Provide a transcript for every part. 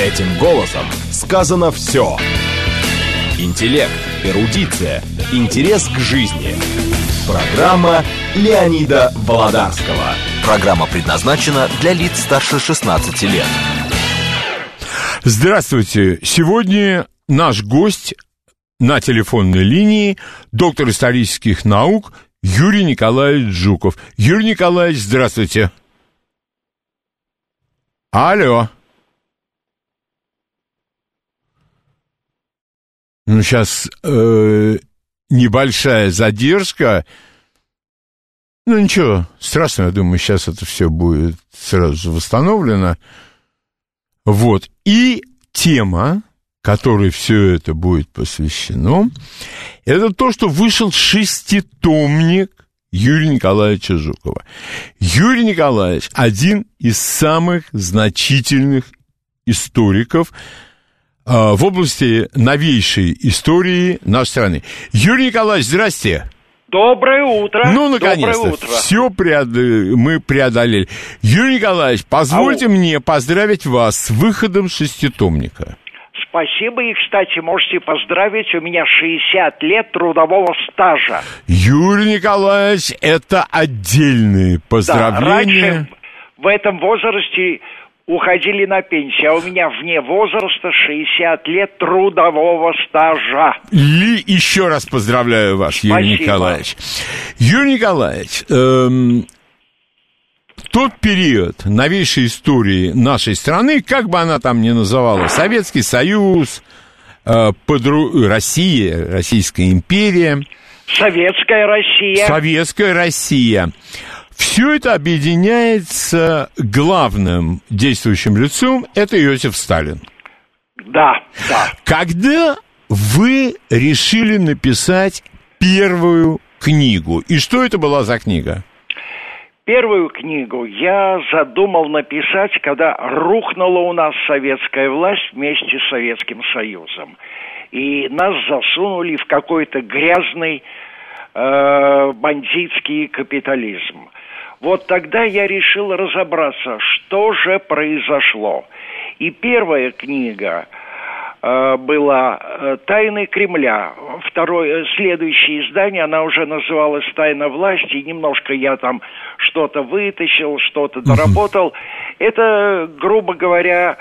Этим голосом сказано все. Интеллект, эрудиция, интерес к жизни. Программа Леонида Володарского. Программа предназначена для лиц старше 16 лет. Здравствуйте. Сегодня наш гость на телефонной линии доктор исторических наук Юрий Николаевич Жуков. Юрий Николаевич, здравствуйте. Алло. Ну, сейчас э, небольшая задержка. Ну, ничего страшного, я думаю, сейчас это все будет сразу восстановлено. Вот. И тема, которой все это будет посвящено, это то, что вышел шеститомник Юрия Николаевича Жукова. Юрий Николаевич один из самых значительных историков в области новейшей истории нашей страны. Юрий Николаевич, здрасте. Доброе утро. Ну, наконец-то, все преод... мы преодолели. Юрий Николаевич, позвольте Ау. мне поздравить вас с выходом шеститомника. Спасибо, и, кстати, можете поздравить, у меня 60 лет трудового стажа. Юрий Николаевич, это отдельные поздравления. Да, раньше в этом возрасте уходили на пенсию, а у меня вне возраста 60 лет трудового стажа. И еще раз поздравляю вас, Спасибо. Юрий Николаевич. Юрий Николаевич, эм, тот период новейшей истории нашей страны, как бы она там ни называлась, Советский Союз, э, подру... Россия, Российская империя. Советская Россия. Советская Россия. Все это объединяется главным действующим лицом, это Иосиф Сталин. Да, да. Когда вы решили написать первую книгу, и что это была за книга? Первую книгу я задумал написать, когда рухнула у нас советская власть вместе с Советским Союзом. И нас засунули в какой-то грязный э, бандитский капитализм. Вот тогда я решил разобраться, что же произошло. И первая книга Э, была э, «Тайны Кремля». Второе, следующее издание, она уже называлась «Тайна власти». Немножко я там что-то вытащил, что-то доработал. Это, грубо говоря,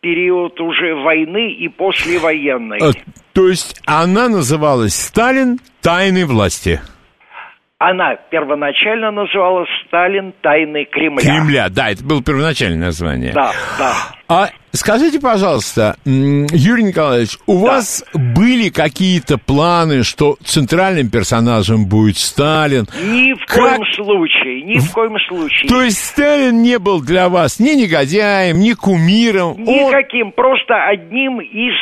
период уже войны и послевоенной. А, то есть она называлась «Сталин. Тайны власти». Она первоначально называлась «Сталин. Тайны Кремля». Кремля, да, это было первоначальное название. Да, да. А скажите, пожалуйста, Юрий Николаевич, у да. вас были какие-то планы, что центральным персонажем будет Сталин? Ни в как... коем случае, ни в коем случае. То есть Сталин не был для вас ни негодяем, ни кумиром? Никаким, Он... просто одним из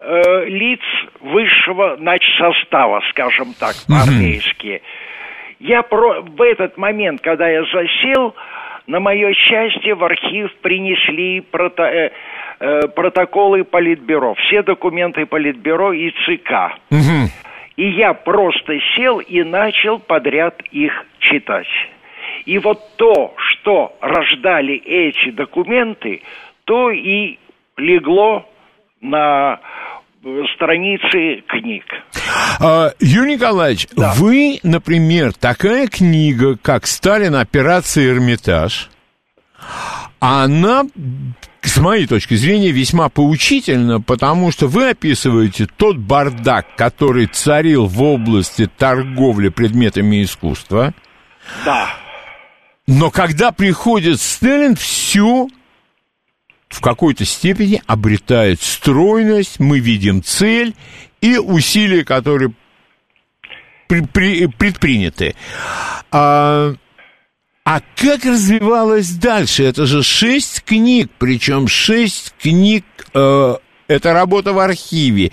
э, лиц высшего начсостава, скажем так, по-армейски. Угу. Я про... в этот момент, когда я засел, на мое счастье, в архив принесли прото... э, э, протоколы Политбюро, все документы Политбюро и ЦК. Угу. И я просто сел и начал подряд их читать. И вот то, что рождали эти документы, то и легло на страницы книг. А, Юрий Николаевич, да. вы, например, такая книга, как «Сталин. Операция Эрмитаж», она, с моей точки зрения, весьма поучительна, потому что вы описываете тот бардак, который царил в области торговли предметами искусства. Да. Но когда приходит Сталин, все в какой-то степени обретает стройность, мы видим цель и усилия, которые при, при, предприняты. А, а как развивалось дальше? Это же шесть книг, причем шесть книг э, это работа в архиве,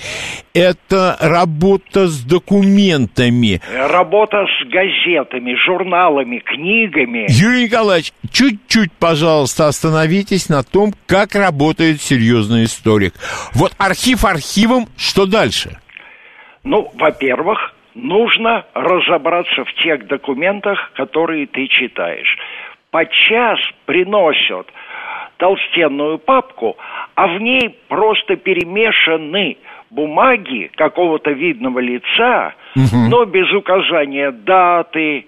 это работа с документами. Работа с газетами, журналами, книгами. Юрий Николаевич, чуть-чуть, пожалуйста, остановитесь на том, как работает серьезный историк. Вот архив архивом, что дальше? Ну, во-первых, нужно разобраться в тех документах, которые ты читаешь. Подчас приносят толстенную папку, а в ней просто перемешаны бумаги какого-то видного лица, угу. но без указания даты,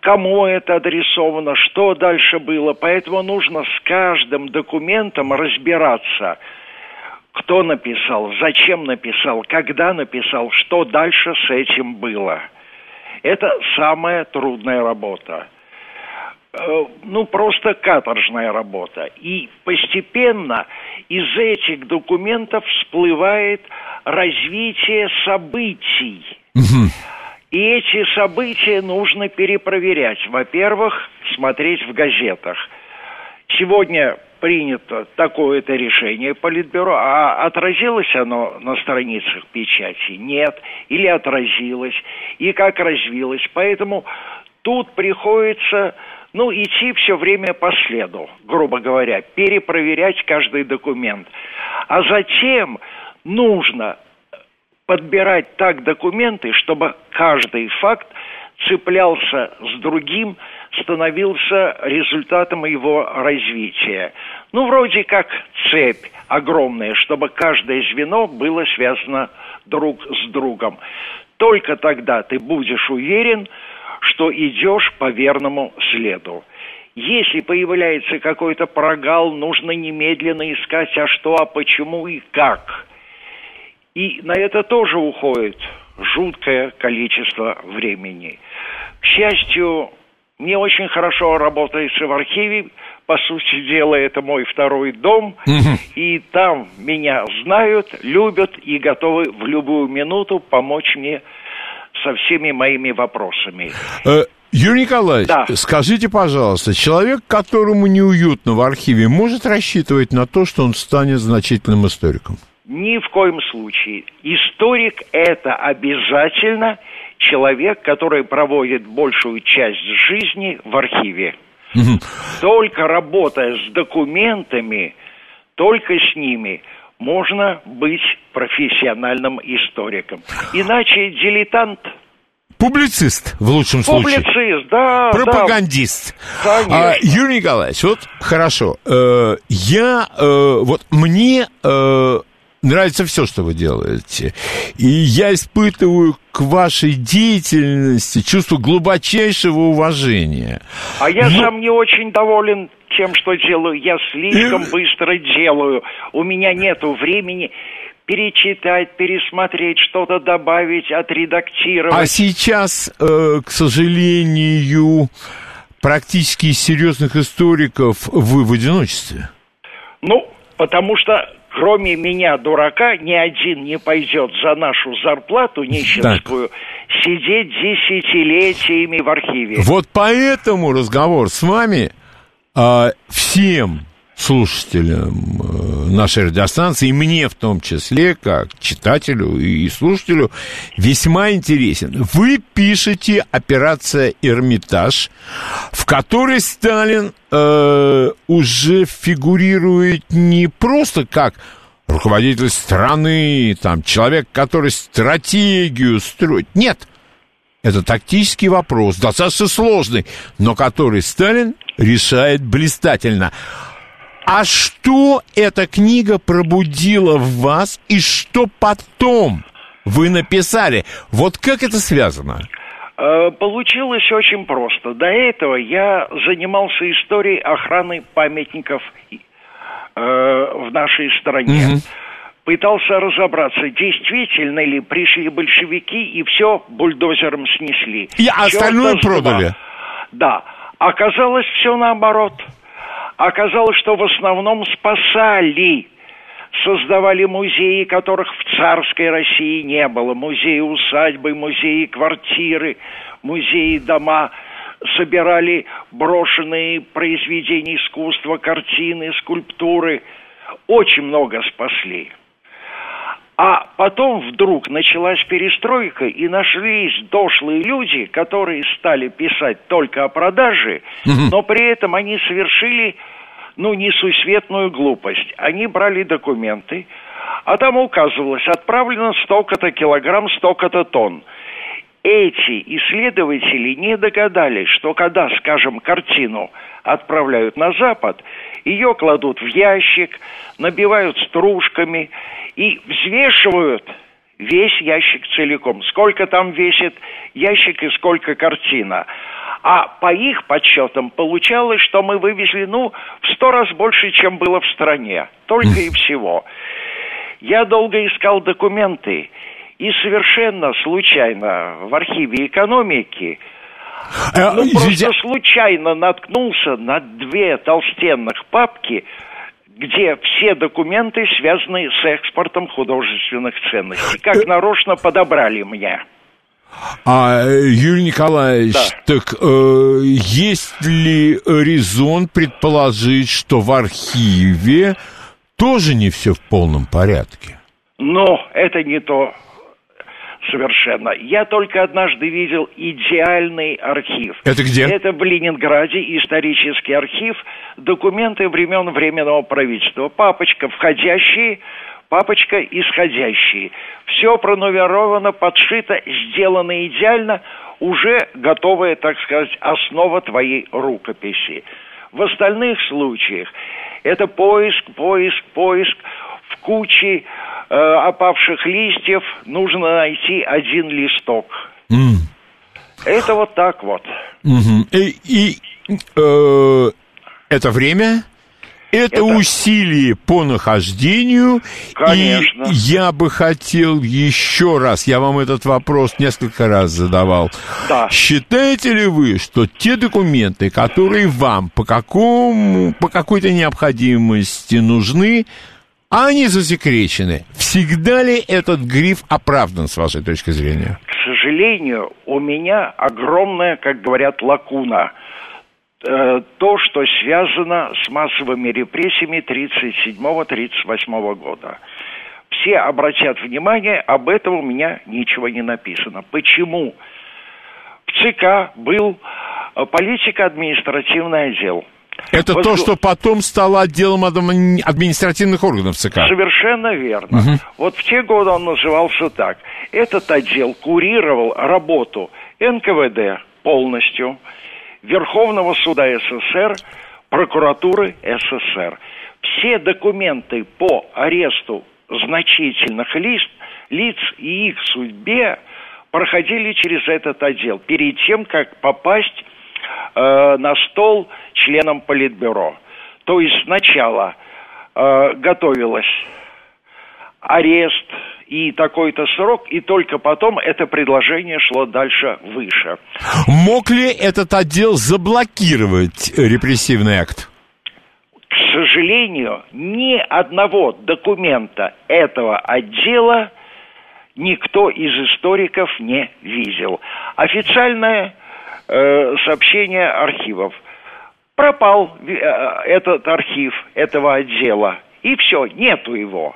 кому это адресовано, что дальше было. Поэтому нужно с каждым документом разбираться, кто написал, зачем написал, когда написал, что дальше с этим было. Это самая трудная работа. Э, ну, просто каторжная работа. И постепенно из этих документов всплывает развитие событий. И эти события нужно перепроверять. Во-первых, смотреть в газетах. Сегодня принято такое-то решение Политбюро, а отразилось оно на страницах печати? Нет. Или отразилось? И как развилось? Поэтому тут приходится ну, идти все время по следу, грубо говоря, перепроверять каждый документ. А затем нужно подбирать так документы, чтобы каждый факт цеплялся с другим, становился результатом его развития. Ну, вроде как цепь огромная, чтобы каждое звено было связано друг с другом. Только тогда ты будешь уверен, что идешь по верному следу. Если появляется какой-то прогал, нужно немедленно искать, а что, а почему и как. И на это тоже уходит жуткое количество времени. К счастью, мне очень хорошо работается в архиве. По сути дела, это мой второй дом. И там меня знают, любят и готовы в любую минуту помочь мне со всеми моими вопросами. Э, Юрий Николаевич, да. скажите, пожалуйста, человек, которому неуютно в архиве, может рассчитывать на то, что он станет значительным историком? Ни в коем случае. Историк – это обязательно человек, который проводит большую часть жизни в архиве. Угу. Только работая с документами, только с ними – можно быть профессиональным историком. Иначе дилетант. Публицист, в лучшем случае. Публицист, да. Пропагандист. Да. А, Юрий Николаевич, вот хорошо. Э, я, э, вот мне э, нравится все, что вы делаете. И я испытываю к вашей деятельности чувство глубочайшего уважения. А я Но... сам не очень доволен тем, что делаю. Я слишком быстро делаю. У меня нет времени перечитать, пересмотреть, что-то добавить, отредактировать. А сейчас, э, к сожалению, практически из серьезных историков вы в одиночестве? Ну, потому что кроме меня, дурака, ни один не пойдет за нашу зарплату нищенскую так. сидеть десятилетиями в архиве. Вот поэтому разговор с вами а, всем слушателям э, нашей радиостанции, и мне в том числе, как читателю и слушателю, весьма интересен. Вы пишете «Операция Эрмитаж», в которой Сталин э, уже фигурирует не просто как руководитель страны, там, человек, который стратегию строит. Нет, это тактический вопрос, достаточно сложный, но который Сталин решает блистательно. А что эта книга пробудила в вас и что потом вы написали? Вот как это связано? Э, получилось очень просто. До этого я занимался историей охраны памятников э, в нашей стране. Угу. Пытался разобраться, действительно ли пришли большевики и все бульдозером снесли. И остальное продали. Да. Оказалось все наоборот. Оказалось, что в основном спасали создавали музеи, которых в царской России не было. Музеи усадьбы, музеи квартиры, музеи дома. Собирали брошенные произведения искусства, картины, скульптуры. Очень много спасли. А потом вдруг началась перестройка, и нашлись дошлые люди, которые стали писать только о продаже, угу. но при этом они совершили, ну, несусветную глупость. Они брали документы, а там указывалось, отправлено столько-то килограмм, столько-то тонн. Эти исследователи не догадались, что когда, скажем, картину отправляют на Запад, ее кладут в ящик, набивают стружками и взвешивают весь ящик целиком. Сколько там весит ящик и сколько картина. А по их подсчетам получалось, что мы вывезли, ну, в сто раз больше, чем было в стране. Только и всего. Я долго искал документы, и совершенно случайно в архиве экономики А, ну, извините, просто случайно наткнулся на две толстенных папки, где все документы связаны с экспортом художественных ценностей. Как нарочно подобрали мне. а, Юрий Николаевич, Да. так э, есть ли резон предположить, что в архиве тоже не все в полном порядке? Но это не то совершенно. Я только однажды видел идеальный архив. Это где? Это в Ленинграде исторический архив, документы времен Временного правительства. Папочка входящие, папочка исходящие. Все пронумеровано, подшито, сделано идеально, уже готовая, так сказать, основа твоей рукописи. В остальных случаях это поиск, поиск, поиск в куче э, опавших листьев нужно найти один листок. М. Это вот так вот. Мгм. И, и, э, это время, это, Это- усилие по нахождению. Конечно. И я бы хотел еще раз, я вам этот вопрос несколько раз задавал. Да. Считаете ли вы, что те документы, которые вам по, какому, по какой-то необходимости нужны, они засекречены? Всегда ли этот гриф оправдан, с вашей точки зрения? К сожалению, у меня огромная, как говорят, лакуна. Э, То, что связано с массовыми репрессиями 37-38 года. Все обратят внимание, об этом у меня ничего не написано. Почему? В ЦК был э, политико-административный отдел. Это Вот то, что потом стало отделом адми- административных органов ЦК. Совершенно верно. Вот в те годы он назывался так. Этот отдел курировал работу НКВД полностью, Верховного суда СССр, прокуратуры СССР. Все документы по аресту значительных лиц, лиц и их судьбе проходили через этот отдел перед тем, как попасть э, на стол членам Политбюро. То есть сначала э, готовилось арест и такой-то срок, и только потом это предложение шло дальше выше. Мог ли этот отдел заблокировать репрессивный акт? К сожалению, ни одного документа этого отдела никто из историков не видел. Официальное э, сообщение архивов. Пропал э, этот архив этого отдела. И все, нету его.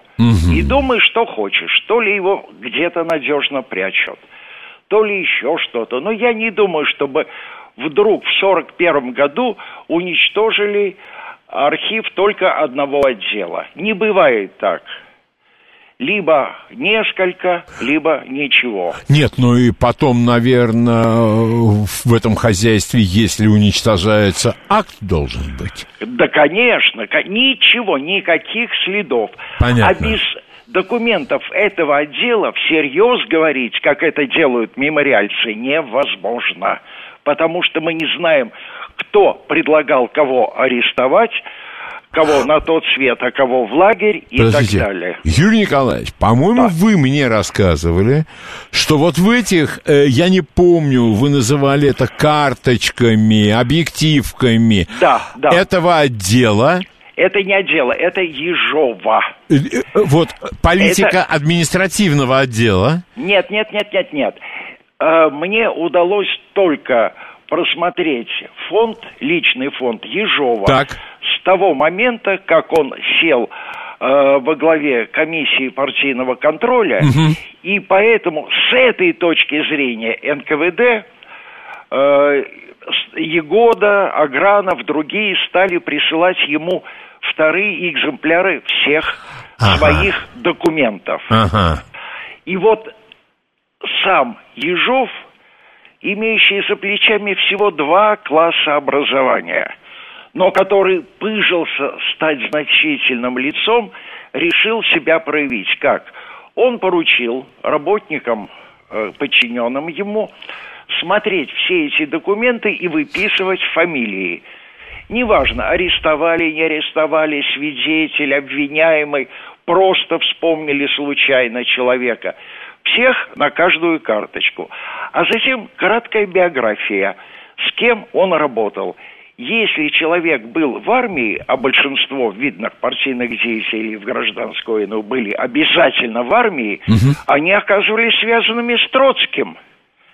И думай, что хочешь. То ли его где-то надежно прячут, то ли еще что-то. Но я не думаю, чтобы вдруг в 1941 году уничтожили архив только одного отдела. Не бывает так. Либо несколько, либо ничего. Нет, ну и потом, наверное, в этом хозяйстве, если уничтожается акт, должен быть. Да, конечно, ко- ничего, никаких следов. Понятно. А без документов этого отдела всерьез говорить, как это делают мемориальцы, невозможно. Потому что мы не знаем, кто предлагал кого арестовать, кого на тот свет, а кого в лагерь и Подождите, так далее. Юрий Николаевич, по-моему, вы мне рассказывали, что вот в этих, э, я не помню, вы называли это карточками, объективками Да, да. этого отдела. Это не отдела, это Ежова. Э, э, Вот политика административного отдела. Нет, нет, нет, нет, нет. Э, Мне удалось только просмотреть фонд, личный фонд Ежова Так. С того момента, как он сел э, во главе комиссии партийного контроля, и поэтому с этой точки зрения НКВД э, Егода, Агранов, другие стали присылать ему вторые экземпляры всех Ага. своих документов. Ага. И вот сам Ежов имеющий за плечами всего два класса образования, но который пыжился стать значительным лицом, решил себя проявить. Как? Он поручил работникам, э, подчиненным ему, смотреть все эти документы и выписывать фамилии. Неважно, арестовали, не арестовали, свидетель, обвиняемый, просто вспомнили случайно человека. Всех на каждую карточку. А затем краткая биография, с кем он работал. Если человек был в армии, а большинство видных партийных деятелей в гражданской войну были обязательно в армии, угу. они оказывались связанными с Троцким –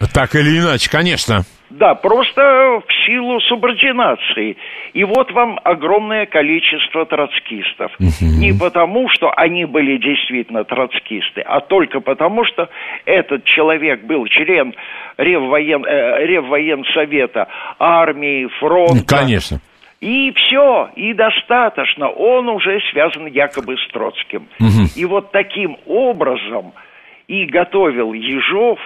так или иначе, конечно. Да, просто в силу субординации. И вот вам огромное количество троцкистов. Угу. Не потому, что они были действительно троцкисты, а только потому, что этот человек был член Реввоен, э, Реввоенсовета, армии, фронта. Конечно. И все, и достаточно. Он уже связан якобы с Троцким. Угу. И вот таким образом и готовил Ежов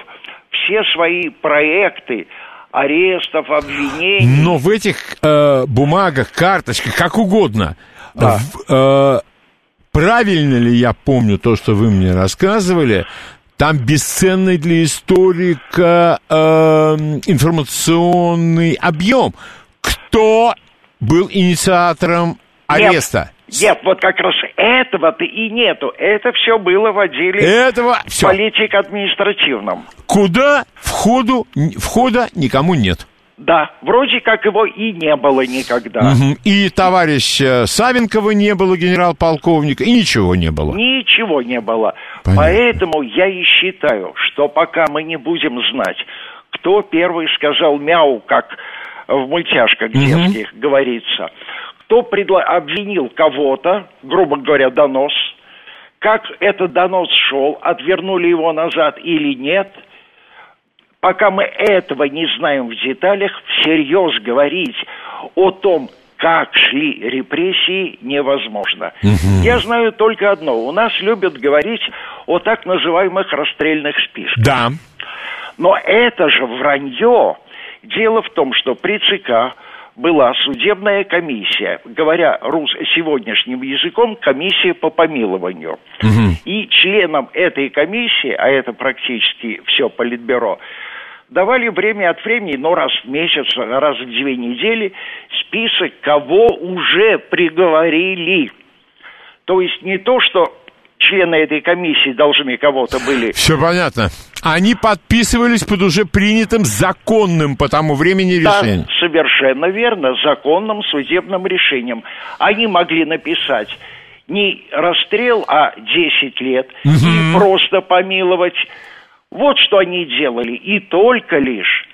все свои проекты арестов, обвинений. Но в этих э, бумагах, карточках, как угодно, да. в, э, правильно ли я помню то, что вы мне рассказывали, там бесценный для историка э, информационный объем. Кто был инициатором ареста? Нет, вот как раз этого-то и нету. Это все было в отделе этого все. политик-административном. Куда входу, входа никому нет. Да, вроде как его и не было никогда. Угу. И товарища Савенкова не было, генерал-полковника, и ничего не было. Ничего не было. Понятно. Поэтому я и считаю, что пока мы не будем знать, кто первый сказал мяу, как в мультяшках детских угу. говорится, кто предла- обвинил кого-то, грубо говоря, донос, как этот донос шел, отвернули его назад или нет, пока мы этого не знаем в деталях, всерьез говорить о том, как шли репрессии, невозможно. Угу. Я знаю только одно. У нас любят говорить о так называемых расстрельных списках. Да. Но это же вранье. Дело в том, что при ЦК была судебная комиссия, говоря рус сегодняшним языком, комиссия по помилованию. Угу. И членам этой комиссии, а это практически все политбюро, давали время от времени, но раз в месяц, раз в две недели, список, кого уже приговорили. То есть не то, что члены этой комиссии должны кого-то были... Все понятно. Они подписывались под уже принятым законным по тому времени решением. Да, совершенно верно, законным судебным решением. Они могли написать не расстрел, а 10 лет, угу. и просто помиловать. Вот что они делали, и только лишь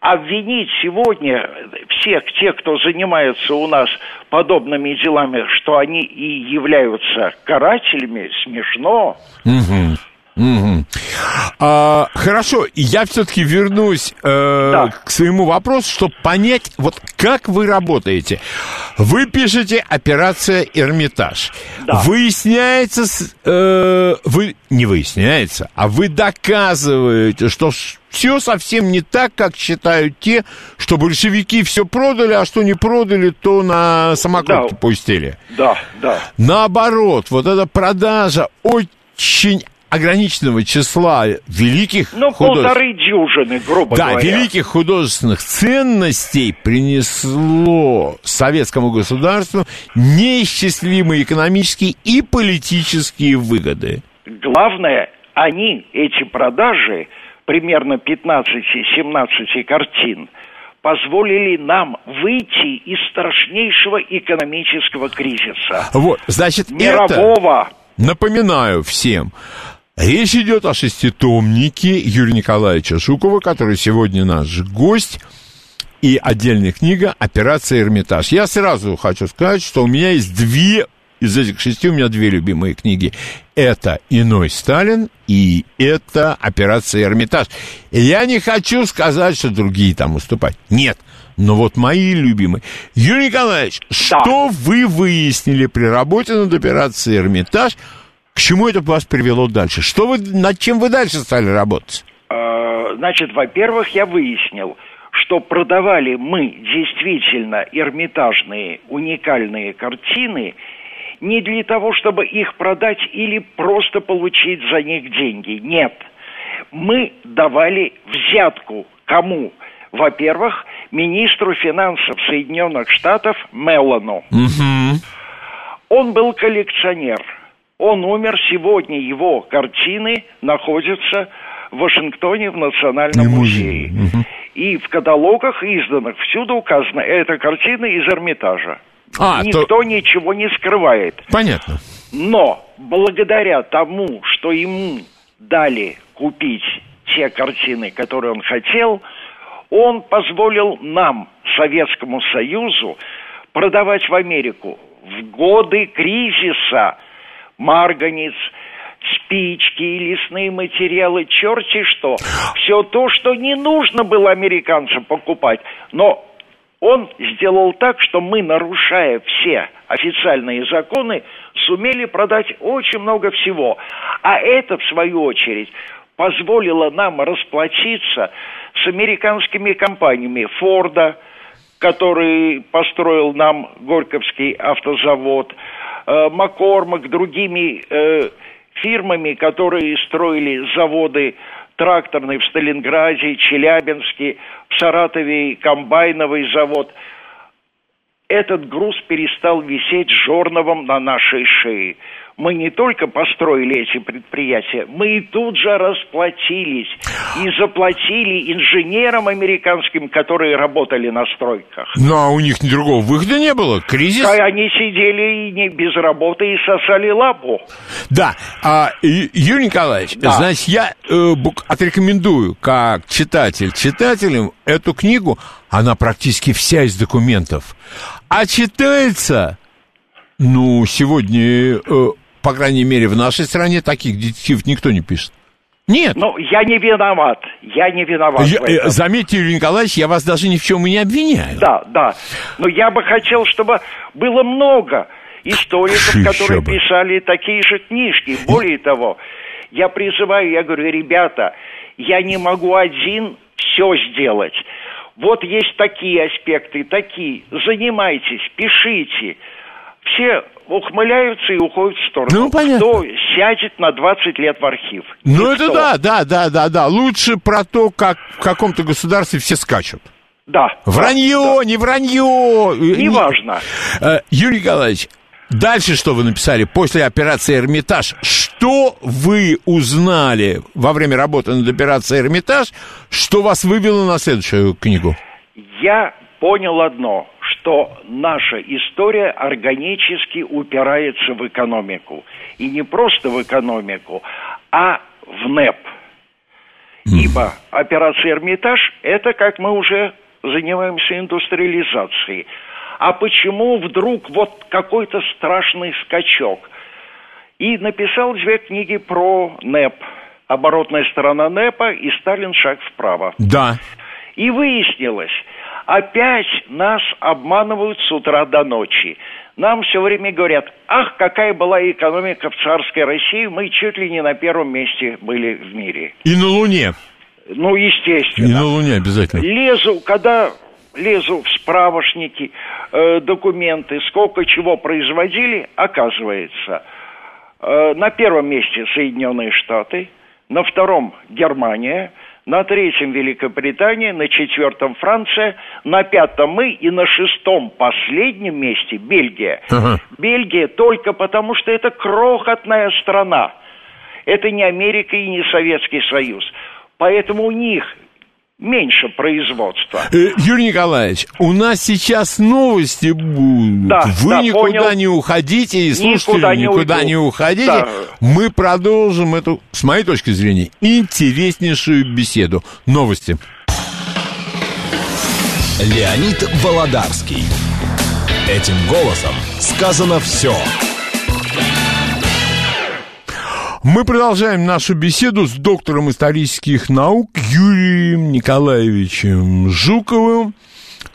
обвинить сегодня всех тех, кто занимается у нас подобными делами, что они и являются карателями, смешно. Угу. Угу. А, хорошо, я все-таки вернусь э, да. к своему вопросу, чтобы понять, вот как вы работаете. Вы пишете операция Эрмитаж. Да. Выясняется, э, вы не выясняется, а вы доказываете, что все совсем не так, как считают те, что большевики все продали, а что не продали, то на самокрутке да. пустили. Да, да. Наоборот, вот эта продажа очень ограниченного числа великих ну, художеств... полторы дюжины, грубо да, говоря. Да, великих художественных ценностей принесло советскому государству неисчислимые экономические и политические выгоды. Главное, они, эти продажи, примерно 15-17 картин, позволили нам выйти из страшнейшего экономического кризиса. Вот, значит, мирового. Это... Напоминаю всем, Речь идет о шеститомнике Юрия Николаевича Жукова, который сегодня наш гость, и отдельная книга «Операция Эрмитаж». Я сразу хочу сказать, что у меня есть две, из этих шести у меня две любимые книги. Это «Иной Сталин» и это «Операция Эрмитаж». И я не хочу сказать, что другие там уступать. Нет. Но вот мои любимые. Юрий Николаевич, да. что вы выяснили при работе над операцией «Эрмитаж», к чему это вас привело дальше? Что вы, над чем вы дальше стали работать? А, значит, во-первых, я выяснил, что продавали мы действительно эрмитажные уникальные картины не для того, чтобы их продать или просто получить за них деньги. Нет. Мы давали взятку кому? Во-первых, министру финансов Соединенных Штатов Меллану. Угу. Он был коллекционер. Он умер сегодня, его картины находятся в Вашингтоне в Национальном музее. Угу. И в каталогах изданных всюду указано, это картина из Эрмитажа. А, Никто то... ничего не скрывает. Понятно. Но благодаря тому, что ему дали купить те картины, которые он хотел, он позволил нам, Советскому Союзу, продавать в Америку в годы кризиса марганец, спички, лесные материалы, черти что. Все то, что не нужно было американцам покупать. Но он сделал так, что мы, нарушая все официальные законы, сумели продать очень много всего. А это, в свою очередь, позволило нам расплатиться с американскими компаниями Форда, который построил нам Горьковский автозавод, Маккормак, другими э, фирмами, которые строили заводы тракторный в Сталинграде, Челябинске, в Саратове комбайновый завод. Этот груз перестал висеть жорновом на нашей шее мы не только построили эти предприятия, мы и тут же расплатились и заплатили инженерам американским, которые работали на стройках. Ну, а у них другого выхода не было? Кризис? А они сидели и не без работы и сосали лапу. Да. А, Юрий Николаевич, да. значит, я э, отрекомендую как читатель читателям эту книгу. Она практически вся из документов. А читается ну, сегодня э, по крайней мере, в нашей стране таких детективов никто не пишет. Нет. Ну, я не виноват. Я не виноват. Я, э, заметьте, Юрий Николаевич, я вас даже ни в чем и не обвиняю. Да, да. Но я бы хотел, чтобы было много историков, Ши, которые бы. писали такие же книжки. Более того, я призываю, я говорю, ребята, я не могу один все сделать. Вот есть такие аспекты, такие. Занимайтесь, пишите. Все ухмыляются и уходят в сторону. Ну, понятно. Кто сядет на 20 лет в архив? Ну, Никто. это да, да, да, да, да. Лучше про то, как в каком-то государстве все скачут. Да. Вранье, да. не вранье. Неважно. Не... Юрий Николаевич, Дальше что вы написали после операции «Эрмитаж»? Что вы узнали во время работы над операцией «Эрмитаж», что вас вывело на следующую книгу? Я понял одно что наша история органически упирается в экономику. И не просто в экономику, а в НЭП. Ибо операция «Эрмитаж» – это, как мы уже занимаемся индустриализацией. А почему вдруг вот какой-то страшный скачок? И написал две книги про НЭП. Оборотная сторона НЭПа и «Сталин. Шаг вправо». Да. И выяснилось, Опять нас обманывают с утра до ночи. Нам все время говорят, ах, какая была экономика в царской России, мы чуть ли не на первом месте были в мире. И на Луне. Ну, естественно. И на Луне обязательно. Лезу, когда лезу в справочники, э, документы, сколько чего производили, оказывается, э, на первом месте Соединенные Штаты, на втором Германия – на третьем Великобритания, на четвертом Франция, на пятом мы и на шестом последнем месте Бельгия. Ага. Бельгия только потому, что это крохотная страна. Это не Америка и не Советский Союз. Поэтому у них меньше производства. Э, Юрий Николаевич, у нас сейчас новости будут. Да, Вы да, никуда понял. не уходите, и слушатели никуда, не, никуда не уходите. Да. Мы продолжим эту, с моей точки зрения, интереснейшую беседу. Новости. Леонид Володарский. Этим голосом сказано все. Мы продолжаем нашу беседу с доктором исторических наук Юрием Николаевичем Жуковым.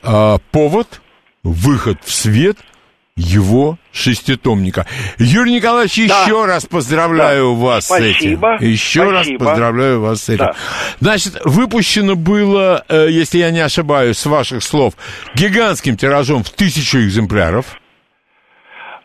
А, повод, выход в свет его шеститомника. Юрий Николаевич, да. еще раз поздравляю да. вас Спасибо. с этим. Еще Спасибо. раз поздравляю вас с этим. Да. Значит, выпущено было, э, если я не ошибаюсь, с ваших слов, гигантским тиражом в тысячу экземпляров.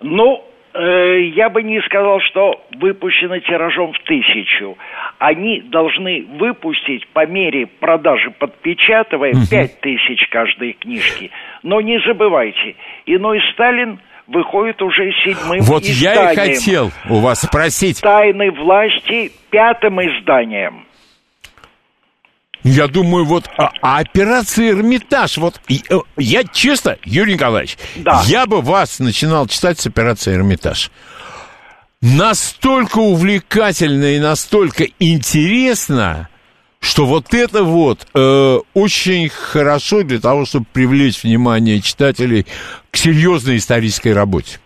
Ну, я бы не сказал, что выпущено тиражом в тысячу. Они должны выпустить по мере продажи подпечатывая пять тысяч каждой книжки. Но не забывайте, иной Сталин выходит уже седьмым вот изданием. Вот я и хотел у вас спросить. Тайны власти пятым изданием. Я думаю, вот а, а операция Эрмитаж, вот э, я честно, Юрий Николаевич, да. я бы вас начинал читать с операцией Эрмитаж. Настолько увлекательно и настолько интересно, что вот это вот э, очень хорошо для того, чтобы привлечь внимание читателей к серьезной исторической работе.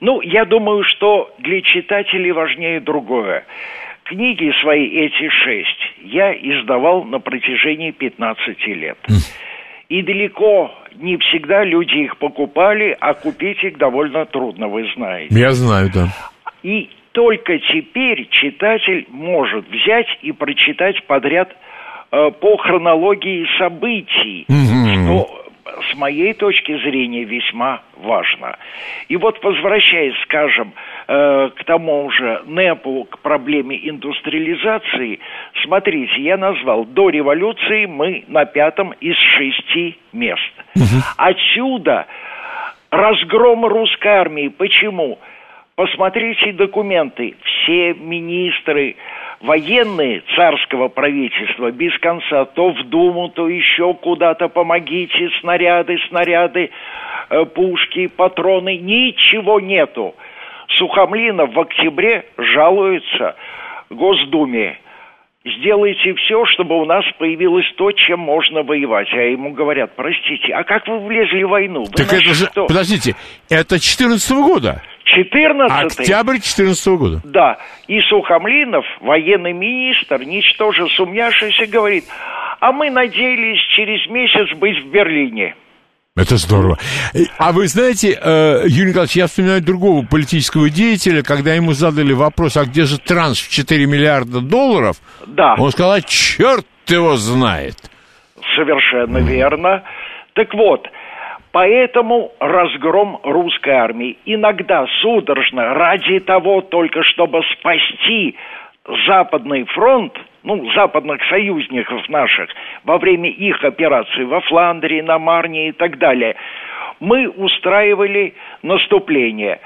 Ну, я думаю, что для читателей важнее другое. Книги свои эти шесть я издавал на протяжении 15 лет. И далеко не всегда люди их покупали, а купить их довольно трудно, вы знаете. Я знаю, да. И только теперь читатель может взять и прочитать подряд э, по хронологии событий, mm-hmm. что с моей точки зрения весьма важно. И вот возвращаясь, скажем, э, к тому же НЭПу, к проблеме индустриализации, смотрите, я назвал, до революции мы на пятом из шести мест. Угу. Отсюда разгром русской армии. Почему? Посмотрите документы. Все министры, военные царского правительства без конца то в Думу, то еще куда-то помогите, снаряды, снаряды, э, пушки, патроны, ничего нету. Сухомлинов в октябре жалуется Госдуме. Сделайте все, чтобы у нас появилось то, чем можно воевать. А ему говорят, простите, а как вы влезли в войну? Вы так это же, подождите, это 14 -го года? 14 Октябрь 2014 года. Да. И Сухомлинов, военный министр, ничтоже сумняшися, говорит, а мы надеялись через месяц быть в Берлине. Это здорово. А вы знаете, э, Юрий Николаевич, я вспоминаю другого политического деятеля, когда ему задали вопрос, а где же транш в 4 миллиарда долларов? Да. Он сказал, черт его знает. Совершенно верно. Так вот, Поэтому разгром русской армии иногда судорожно ради того только, чтобы спасти Западный фронт, ну, западных союзников наших, во время их операций во Фландрии, на Марне и так далее, мы устраивали наступление.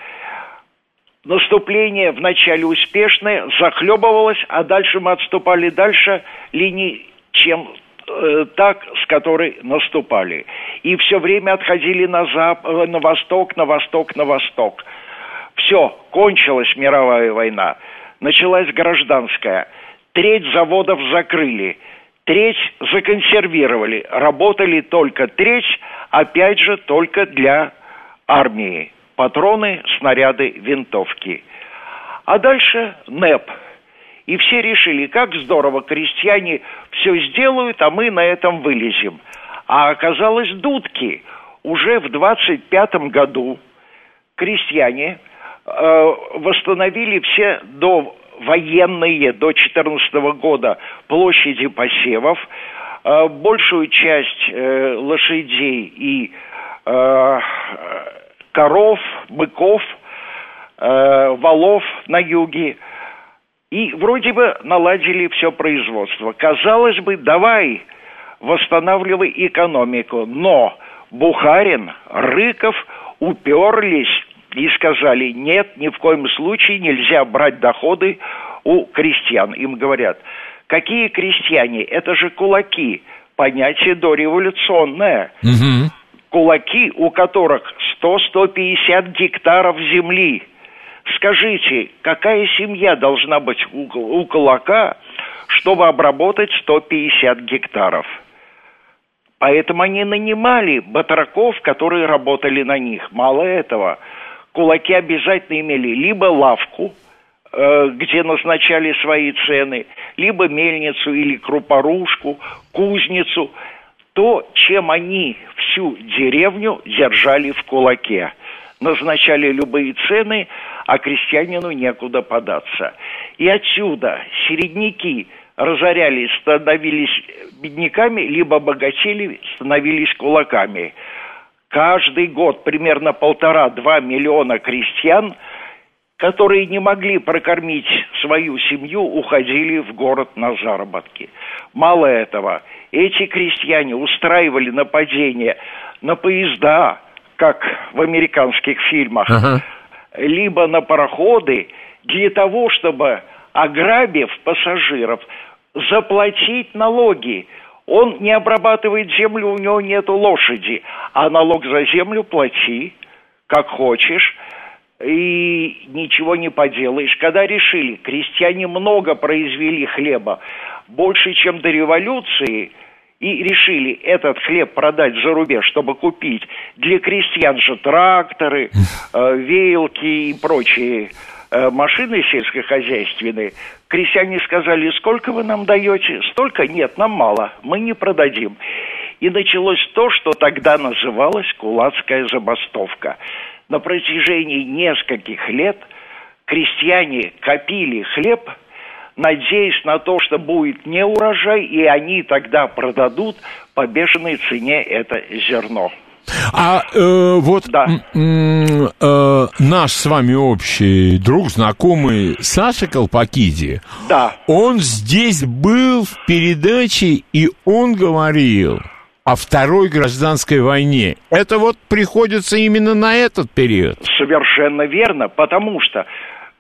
Наступление вначале успешное, захлебывалось, а дальше мы отступали дальше линии, чем Э, так, с которой наступали. И все время отходили на, зап... Э, на восток, на восток, на восток. Все, кончилась мировая война. Началась гражданская. Треть заводов закрыли, треть законсервировали. Работали только треть, опять же, только для армии. Патроны, снаряды, винтовки. А дальше НЭП – и все решили, как здорово, крестьяне все сделают, а мы на этом вылезем. А оказалось дудки. Уже в 25 году крестьяне э, восстановили все до военные до 14 года площади посевов, э, большую часть э, лошадей и э, коров, быков, э, валов на юге – и вроде бы наладили все производство. Казалось бы, давай восстанавливай экономику. Но Бухарин, Рыков уперлись и сказали, нет, ни в коем случае нельзя брать доходы у крестьян. Им говорят, какие крестьяне? Это же кулаки. Понятие дореволюционное. Угу. Кулаки, у которых 100-150 гектаров земли – Скажите, какая семья должна быть у, у кулака, чтобы обработать 150 гектаров? Поэтому они нанимали батраков, которые работали на них. Мало этого, кулаки обязательно имели либо лавку, э, где назначали свои цены, либо мельницу или крупорушку, кузницу, то, чем они всю деревню держали в кулаке. Назначали любые цены, а крестьянину некуда податься. И отсюда середняки разорялись, становились бедняками, либо богатели, становились кулаками. Каждый год примерно полтора-два миллиона крестьян, которые не могли прокормить свою семью, уходили в город на заработки. Мало этого, эти крестьяне устраивали нападения на поезда, как в американских фильмах, ага. либо на пароходы, для того, чтобы, ограбив пассажиров, заплатить налоги. Он не обрабатывает землю, у него нет лошади, а налог за землю плати, как хочешь, и ничего не поделаешь. Когда решили, крестьяне много произвели хлеба, больше, чем до революции, и решили этот хлеб продать за рубеж, чтобы купить для крестьян же тракторы, э, веялки и прочие э, машины сельскохозяйственные, крестьяне сказали, сколько вы нам даете? Столько? Нет, нам мало, мы не продадим. И началось то, что тогда называлось кулацкая забастовка. На протяжении нескольких лет крестьяне копили хлеб, надеясь на то, что будет не урожай, и они тогда продадут по бешеной цене это зерно. А э, вот да. э, наш с вами общий друг, знакомый Саша Колпакиди, да. он здесь был в передаче, и он говорил о Второй гражданской войне. Это вот приходится именно на этот период. Совершенно верно, потому что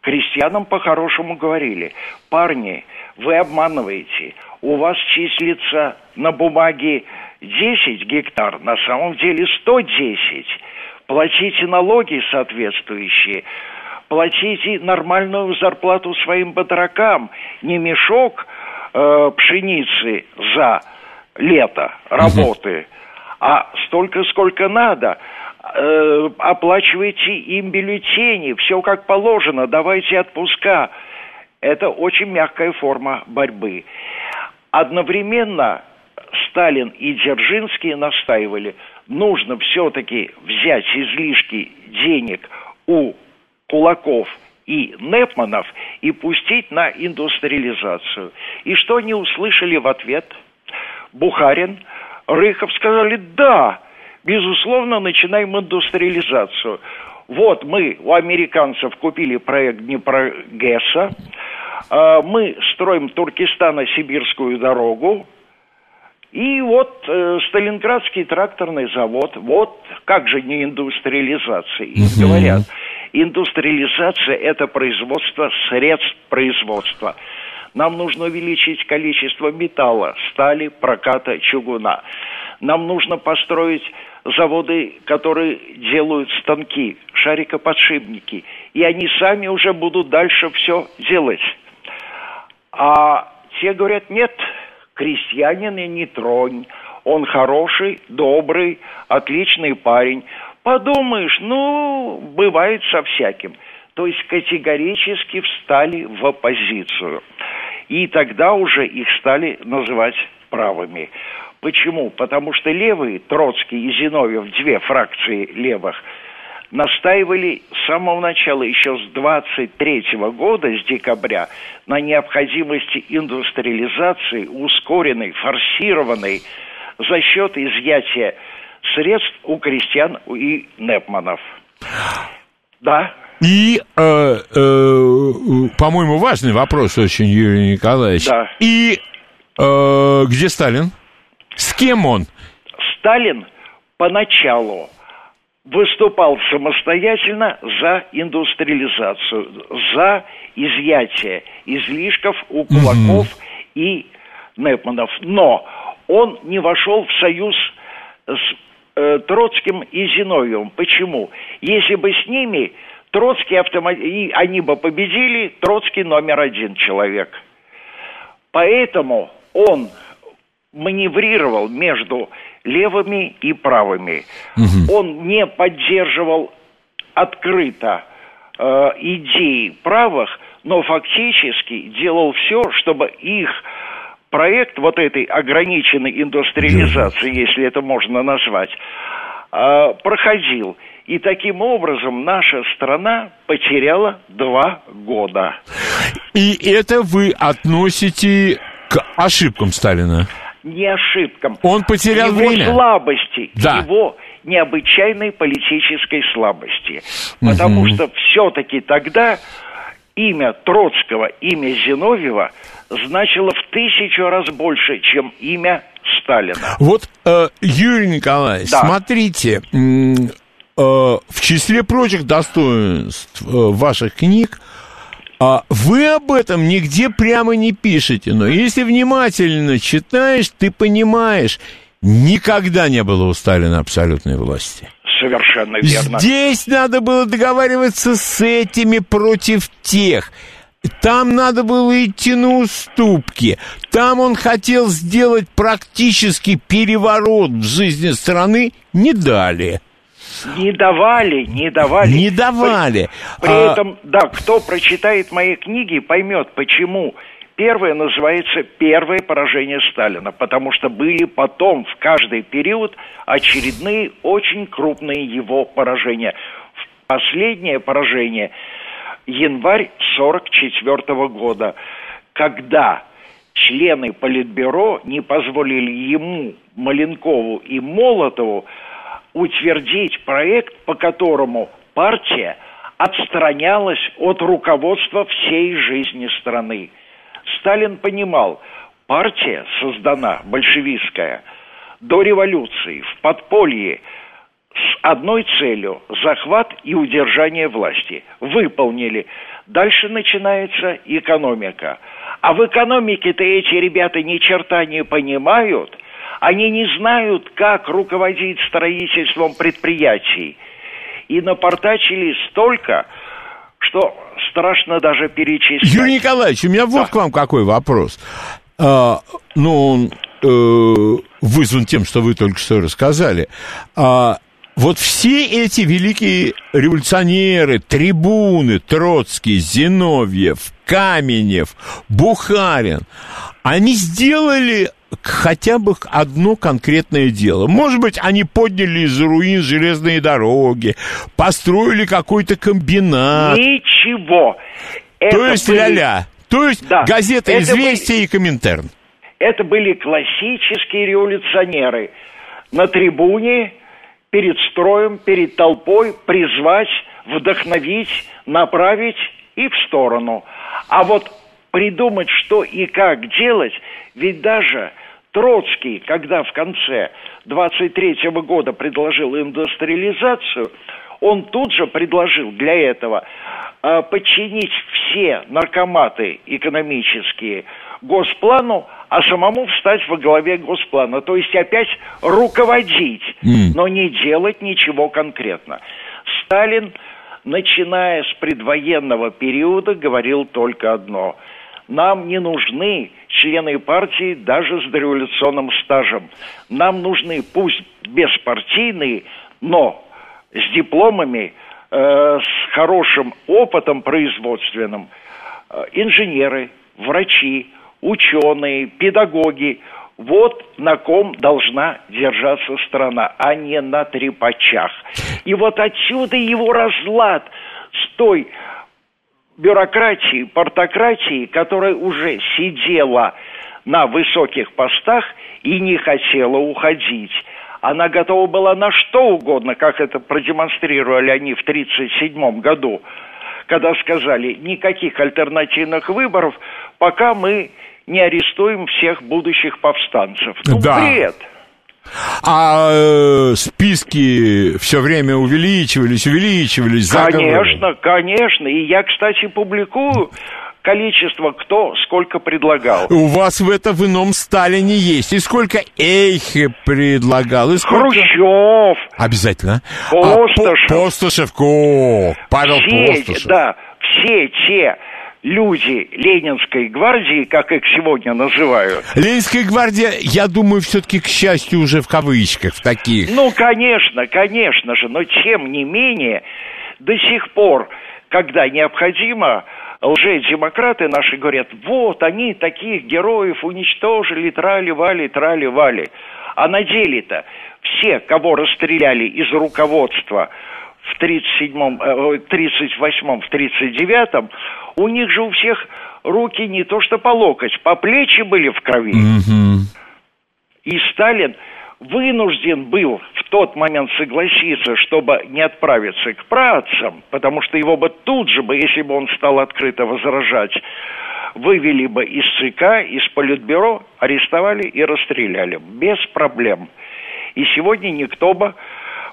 крестьянам по-хорошему говорили, парни, вы обманываете, у вас числится на бумаге 10 гектар, на самом деле 110. Платите налоги соответствующие, платите нормальную зарплату своим батракам, не мешок э, пшеницы за лето работы, а столько, сколько надо. Э, оплачивайте им бюллетени, все как положено, давайте отпуска. Это очень мягкая форма борьбы. Одновременно Сталин и Дзержинский настаивали, нужно все-таки взять излишки денег у кулаков и Непманов и пустить на индустриализацию. И что они услышали в ответ? Бухарин, Рыхов сказали, да, безусловно, начинаем индустриализацию. Вот мы у американцев купили проект Днепрогэса, а, мы строим Туркестано-Сибирскую дорогу, и вот э, Сталинградский тракторный завод, вот как же не индустриализация. И угу. говорят, индустриализация – это производство средств производства. Нам нужно увеличить количество металла, стали, проката, чугуна. Нам нужно построить заводы, которые делают станки, шарикоподшипники. И они сами уже будут дальше все делать. А те говорят, нет, крестьянина не тронь, он хороший, добрый, отличный парень. Подумаешь, ну, бывает со всяким. То есть категорически встали в оппозицию. И тогда уже их стали называть правыми. Почему? Потому что левые, Троцкий и Зиновьев, две фракции левых, настаивали с самого начала, еще с 23 года, с декабря, на необходимости индустриализации, ускоренной, форсированной, за счет изъятия средств у крестьян и Непманов. Да. И, э, э, по-моему, важный вопрос очень, Юрий Николаевич. Да. И э, где Сталин? С кем он? Сталин поначалу выступал самостоятельно за индустриализацию, за изъятие излишков у кулаков mm и Непманов. Но он не вошел в союз с э, Троцким и Зиновьевым. Почему? Если бы с ними Троцкий автомат... и они бы победили, Троцкий номер один человек. Поэтому он маневрировал между левыми и правыми. Угу. Он не поддерживал открыто э, идеи правых, но фактически делал все, чтобы их проект вот этой ограниченной индустриализации, если это можно назвать, э, проходил. И таким образом наша страна потеряла два года. И это вы относите к ошибкам Сталина? Не ошибкам. Он потерял его время? слабости, Да. его необычайной политической слабости. Потому что все-таки тогда имя Троцкого, имя Зиновьева значило в тысячу раз больше, чем имя Сталина. Вот, э, Юрий Николаевич, Да. смотрите, э, в числе прочих достоинств э, ваших книг, а вы об этом нигде прямо не пишете, но если внимательно читаешь, ты понимаешь, никогда не было у Сталина абсолютной власти. Совершенно верно. Здесь надо было договариваться с этими против тех. Там надо было идти на уступки. Там он хотел сделать практически переворот в жизни страны. Не дали. Не давали, не давали. Не давали. При, при А- этом, да, кто прочитает мои книги, поймет, почему. Первое называется «Первое поражение Сталина», потому что были потом в каждый период очередные очень крупные его поражения. Последнее поражение – январь 44 года, когда члены Политбюро не позволили ему, Маленкову и Молотову утвердить проект, по которому партия отстранялась от руководства всей жизни страны. Сталин понимал, партия создана, большевистская, до революции, в подполье, с одной целью – захват и удержание власти. Выполнили. Дальше начинается экономика. А в экономике-то эти ребята ни черта не понимают. Они не знают, как руководить строительством предприятий. И напортачили столько, что страшно даже перечислять. Юрий Николаевич, у меня вот к вам какой вопрос. А, ну, он э, вызван тем, что вы только что рассказали. А, вот все эти великие революционеры, трибуны, Троцкий, Зиновьев, Каменев, Бухарин, они сделали хотя бы одно конкретное дело. Может быть, они подняли из руин железные дороги, построили какой-то комбинат. Ничего. То Это есть были- ля-ля. То есть Да. газета Это «Известия» и «Коминтерн». Это были классические революционеры. На трибуне, перед строем, перед толпой призвать, вдохновить, направить и в сторону. А вот придумать, что и как делать, ведь даже Троцкий, когда в конце 23 года предложил индустриализацию, он тут же предложил для этого э, подчинить все наркоматы экономические Госплану, а самому встать во главе Госплана. То есть опять руководить, М. но не делать ничего конкретно. Сталин, начиная с предвоенного периода, говорил только одно. Нам не нужны члены партии даже с дореволюционным стажем. Нам нужны пусть беспартийные, но с дипломами, э, с хорошим опытом производственным, э, инженеры, врачи, ученые, педагоги. Вот на ком должна держаться страна, а не на трепачах. И вот отсюда его разлад с той бюрократии, портократии, которая уже сидела на высоких постах и не хотела уходить. Она готова была на что угодно, как это продемонстрировали они в 1937 году, когда сказали, никаких альтернативных выборов, пока мы не арестуем всех будущих повстанцев. Ну, Да. бред. А э, списки все время увеличивались, увеличивались. заговоры. Конечно, конечно. И я, кстати, публикую количество, кто сколько предлагал. У вас в это в ином Сталине есть. И сколько Эйхе предлагал, и сколько... Хрущев, Обязательно. Постышев. А, По- Постышев. О, Павел все, Постышев. да, все те люди Ленинской гвардии, как их сегодня называют, Ленинская гвардия, я думаю, все-таки, к счастью, уже в кавычках, в таких. Ну, конечно, конечно же, но тем не менее, до сих пор, когда необходимо, лжедемократы наши говорят, вот они таких героев уничтожили, трали-вали, трали-вали. А на деле-то все, кого расстреляли из руководства в 37-м, 38-м, в 39-м, у них же у всех руки не то что по локоть, по плечи были в крови. И Сталин вынужден был в тот момент согласиться, чтобы не отправиться к працам, потому что его бы тут же бы, если бы он стал открыто возражать, вывели бы из ЦК, из Политбюро, арестовали и расстреляли. Без проблем. И сегодня никто бы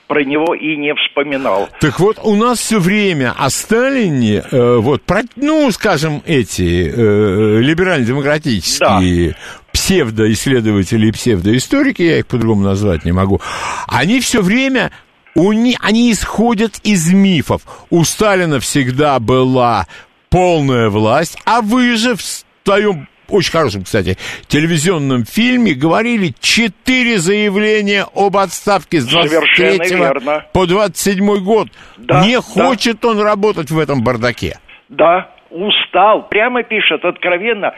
про него и не вспоминал. Так вот, у нас все время о Сталине, э, вот, про- ну, скажем, эти э, либерально-демократические псевдоисследователи и псевдоисторики, я их по-другому назвать не могу, они все время у ни- они исходят из мифов. У Сталина всегда была полная власть, а вы же в своем очень хорошем, кстати, телевизионном фильме говорили четыре заявления об отставке с Совершенно 23 верно. по 27 год. Да, Не да. хочет он работать в этом бардаке. Да, устал, прямо пишет откровенно,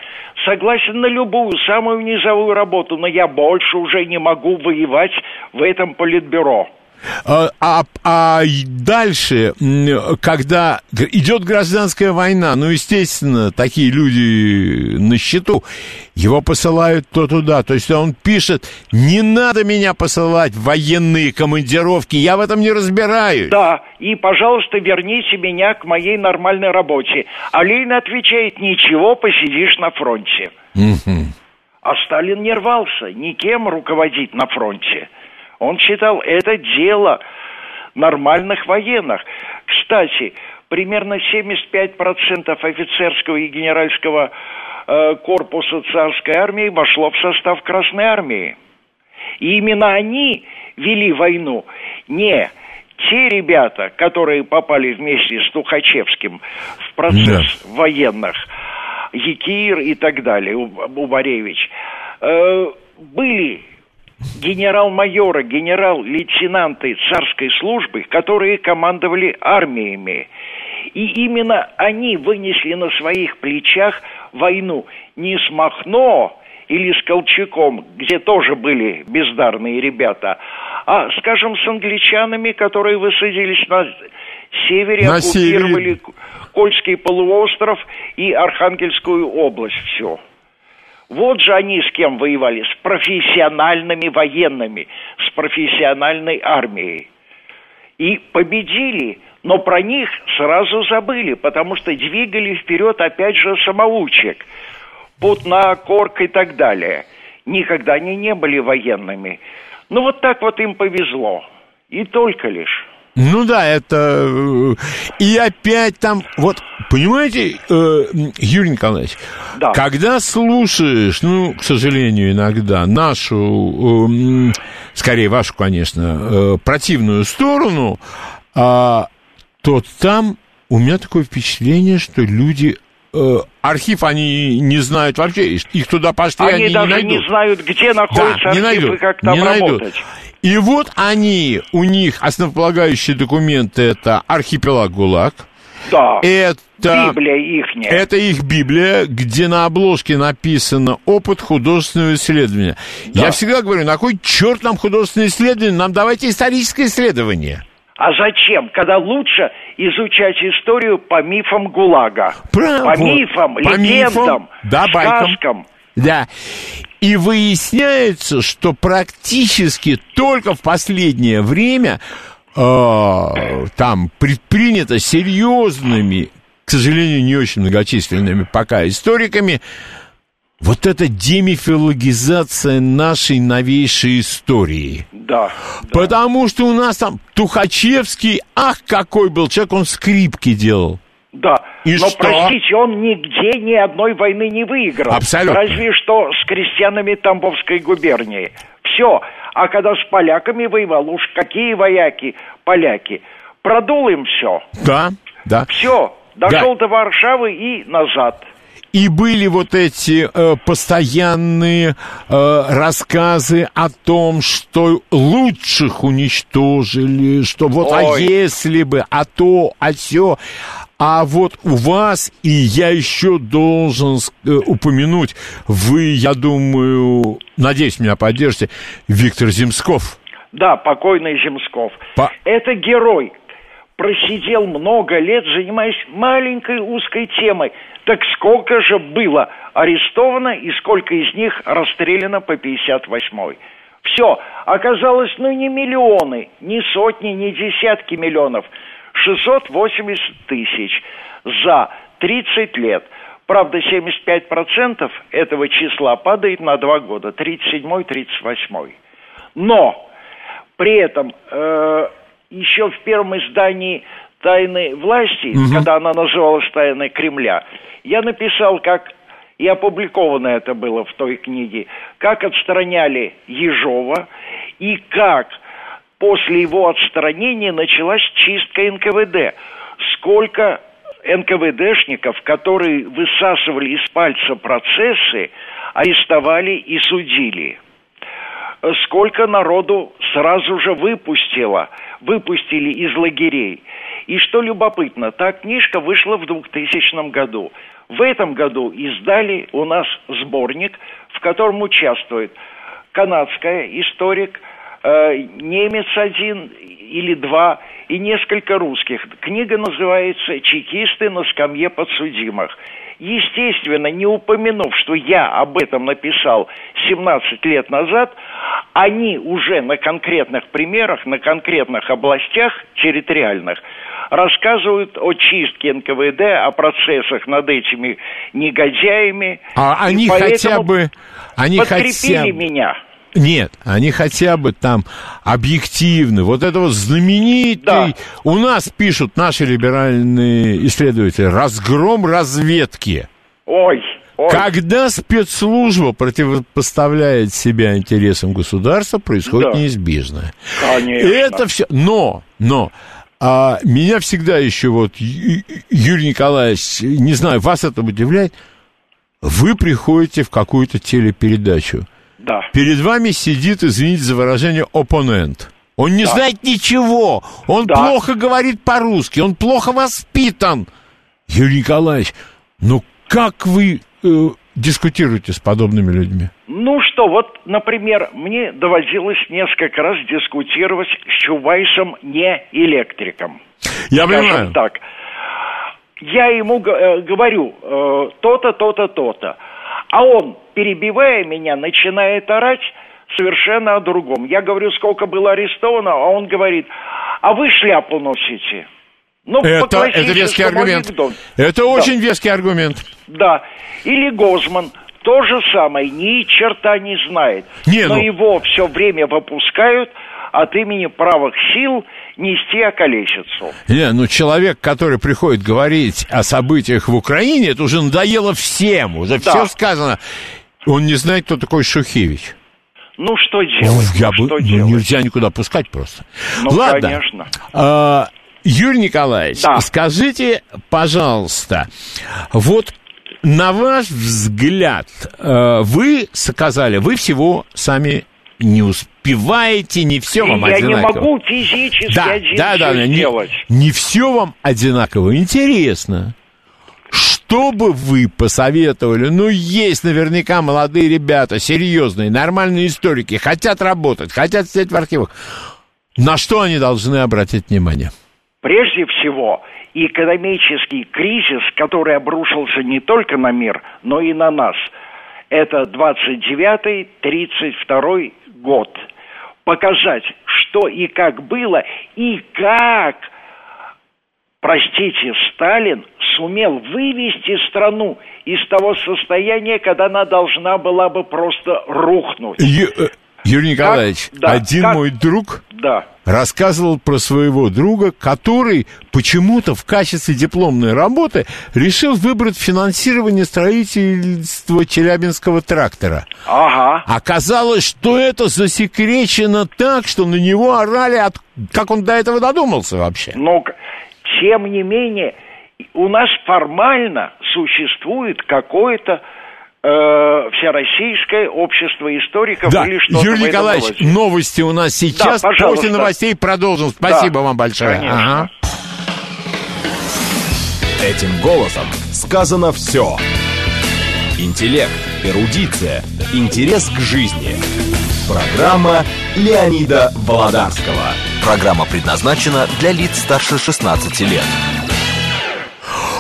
согласен на любую, самую низовую работу, но я больше уже не могу воевать в этом политбюро. А, а- а дальше, когда идет гражданская война, ну, естественно, такие люди на счету, его посылают то туда. То есть он пишет, не надо меня посылать в военные командировки, я в этом не разбираюсь. Да, и, пожалуйста, верните меня к моей нормальной работе. А Ленин отвечает, ничего, посидишь на фронте. А Сталин не рвался никем руководить на фронте. Он считал это дело нормальных военных. Кстати, примерно 75% офицерского и генеральского э, корпуса царской армии вошло в состав Красной армии. И именно они вели войну. Не те ребята, которые попали вместе с Тухачевским в процесс военных, Якир и так далее, Убаревич, э, были генерал-майоры, генерал-лейтенанты царской службы, которые командовали армиями. И именно они вынесли на своих плечах войну не с Махно или с Колчаком, где тоже были бездарные ребята, а, скажем, с англичанами, которые высадились на севере, На оккупировали севере. Кольский полуостров и Архангельскую область, все. Вот же они с кем воевали, с профессиональными военными, с профессиональной армией. И победили, но про них сразу забыли, потому что двигали вперед опять же самоучек, Путна, Корк и так далее. Никогда они не были военными. Ну вот так вот им повезло. И только лишь. Ну да, это... э, И опять там... Вот, понимаете, э, Юрий Николаевич, Да. когда слушаешь, ну, к сожалению, иногда нашу, э, м, скорее вашу, конечно, э, противную сторону, а, то там у меня такое впечатление, что люди... э, архив они не знают вообще, их туда пошли, Они, они, даже не не, найдут. знают, где находится Да, не архив найдут, и как там не найдут. работать. И вот они, у них основополагающие документы это архипелаг ГУЛАГ, Да. это... Библия ихняя. Это их Библия, где на обложке написано «Опыт художественного исследования». Я всегда говорю, на кой черт нам художественное исследование? Нам давайте историческое исследование. А зачем, когда лучше изучать историю по мифам ГУЛАГа? Право. По мифам, По легендам, мифам, да, байкам. сказкам. Да. И выясняется, что практически только в последнее время э, там предпринято серьезными, к сожалению, не очень многочисленными пока историками, вот эта демифилогизация нашей новейшей истории. Да. Потому что у нас там Тухачевский, ах, какой был человек, он скрипки делал. Да. И Но, что? простите, он нигде ни одной войны не выиграл. Абсолютно. Разве что с крестьянами Тамбовской губернии. Все. А когда с поляками воевал, уж какие вояки поляки. Продул им все. Да, да. Все. Дошел до Варшавы и назад. И были вот эти э, постоянные э, рассказы о том, что лучших уничтожили, что вот а Ой. если бы, а то, а все. А вот у вас, и я еще должен э, упомянуть, вы, я думаю, надеюсь, меня поддержите, Виктор Земсков. Да, покойный Земсков. По- Это герой. просидел много лет, занимаясь маленькой узкой темой. Так сколько же было арестовано и сколько из них расстреляно по 58-й? Все, оказалось, ну не миллионы, не сотни, не десятки миллионов. 680 тысяч за 30 лет. Правда, 75% этого числа падает на два года, 37-38. Но при этом э, еще в первом издании «Тайны власти», угу. когда она называлась «Тайны Кремля», я написал, как и опубликовано это было в той книге, как отстраняли Ежова и как после его отстранения началась чистка НКВД. Сколько НКВДшников, которые высасывали из пальца процессы, арестовали и судили. Сколько народу сразу же выпустило, выпустили из лагерей. И что любопытно, та книжка вышла в 2000 году. В этом году издали у нас сборник, в котором участвует канадская историк, э, немец один или два и несколько русских. Книга называется «Чекисты на скамье подсудимых». Естественно, не упомянув, что я об этом написал 17 лет назад, они уже на конкретных примерах, на конкретных областях территориальных рассказывают о чистке НКВД, о процессах над этими негодяями. А они хотя бы... Они подкрепили хотя... меня. Нет, они хотя бы там объективны. Вот это вот знаменитый... Да. У нас пишут наши либеральные исследователи разгром разведки. Ой, ой. Когда спецслужба противопоставляет себя интересам государства, происходит да. неизбежное. Конечно. Это все... Но, но... А меня всегда еще вот, Юрий Николаевич, не знаю, вас это удивляет, вы приходите в какую-то телепередачу, да. Перед вами сидит, извините за выражение, оппонент. Он не да. знает ничего. Он да. плохо говорит по-русски. Он плохо воспитан. Юрий Николаевич, ну как вы э, дискутируете с подобными людьми? Ну что, вот, например, мне доводилось несколько раз дискутировать с Чувайсом не электриком. Я Скажем понимаю. так. Я ему э, говорю э, то-то, то-то, то-то. А он, перебивая меня, начинает орать совершенно о другом. Я говорю, сколько было арестовано, а он говорит, а вы шляпу носите. Ну, это, это веский аргумент. Анекдот. Это да. очень веский аргумент. Да. Или Гозман. То же самое, ни черта не знает. Не, но ну... его все время выпускают от имени правых сил нести околесицу. Не, ну человек, который приходит говорить о событиях в Украине, это уже надоело всем, уже да. все сказано. Он не знает, кто такой Шухевич. Ну, что делать? Я ну, бы, что делать? нельзя никуда пускать просто. Ну, Ладно. конечно. А, Юрий Николаевич, да. скажите, пожалуйста, вот на ваш взгляд, э, вы сказали, вы всего сами не успеваете, не все вам я одинаково. Я не могу физически да, один да, да, да, сделать. Не, не все вам одинаково. Интересно. Что бы вы посоветовали? Ну, есть наверняка молодые ребята, серьезные, нормальные историки, хотят работать, хотят сидеть в архивах. На что они должны обратить внимание? Прежде всего, экономический кризис, который обрушился не только на мир, но и на нас. Это 29-32 год. Показать, что и как было, и как, простите, Сталин сумел вывести страну из того состояния, когда она должна была бы просто рухнуть. Ю, Юрий Николаевич, как, да, один как, мой друг да. Рассказывал про своего друга, который почему-то в качестве дипломной работы решил выбрать финансирование строительства Челябинского трактора. Ага. Оказалось, что это засекречено так, что на него орали, от... как он до этого додумался вообще. Ну, тем не менее, у нас формально существует какое-то э, Всероссийское общество историков да. или что-то Юрий Николаевич, новости у нас сейчас. Да, После новостей продолжим. Спасибо да, вам большое. Ага. Этим голосом сказано все. Интеллект, эрудиция, интерес к жизни. Программа Леонида Володарского. Программа предназначена для лиц старше 16 лет.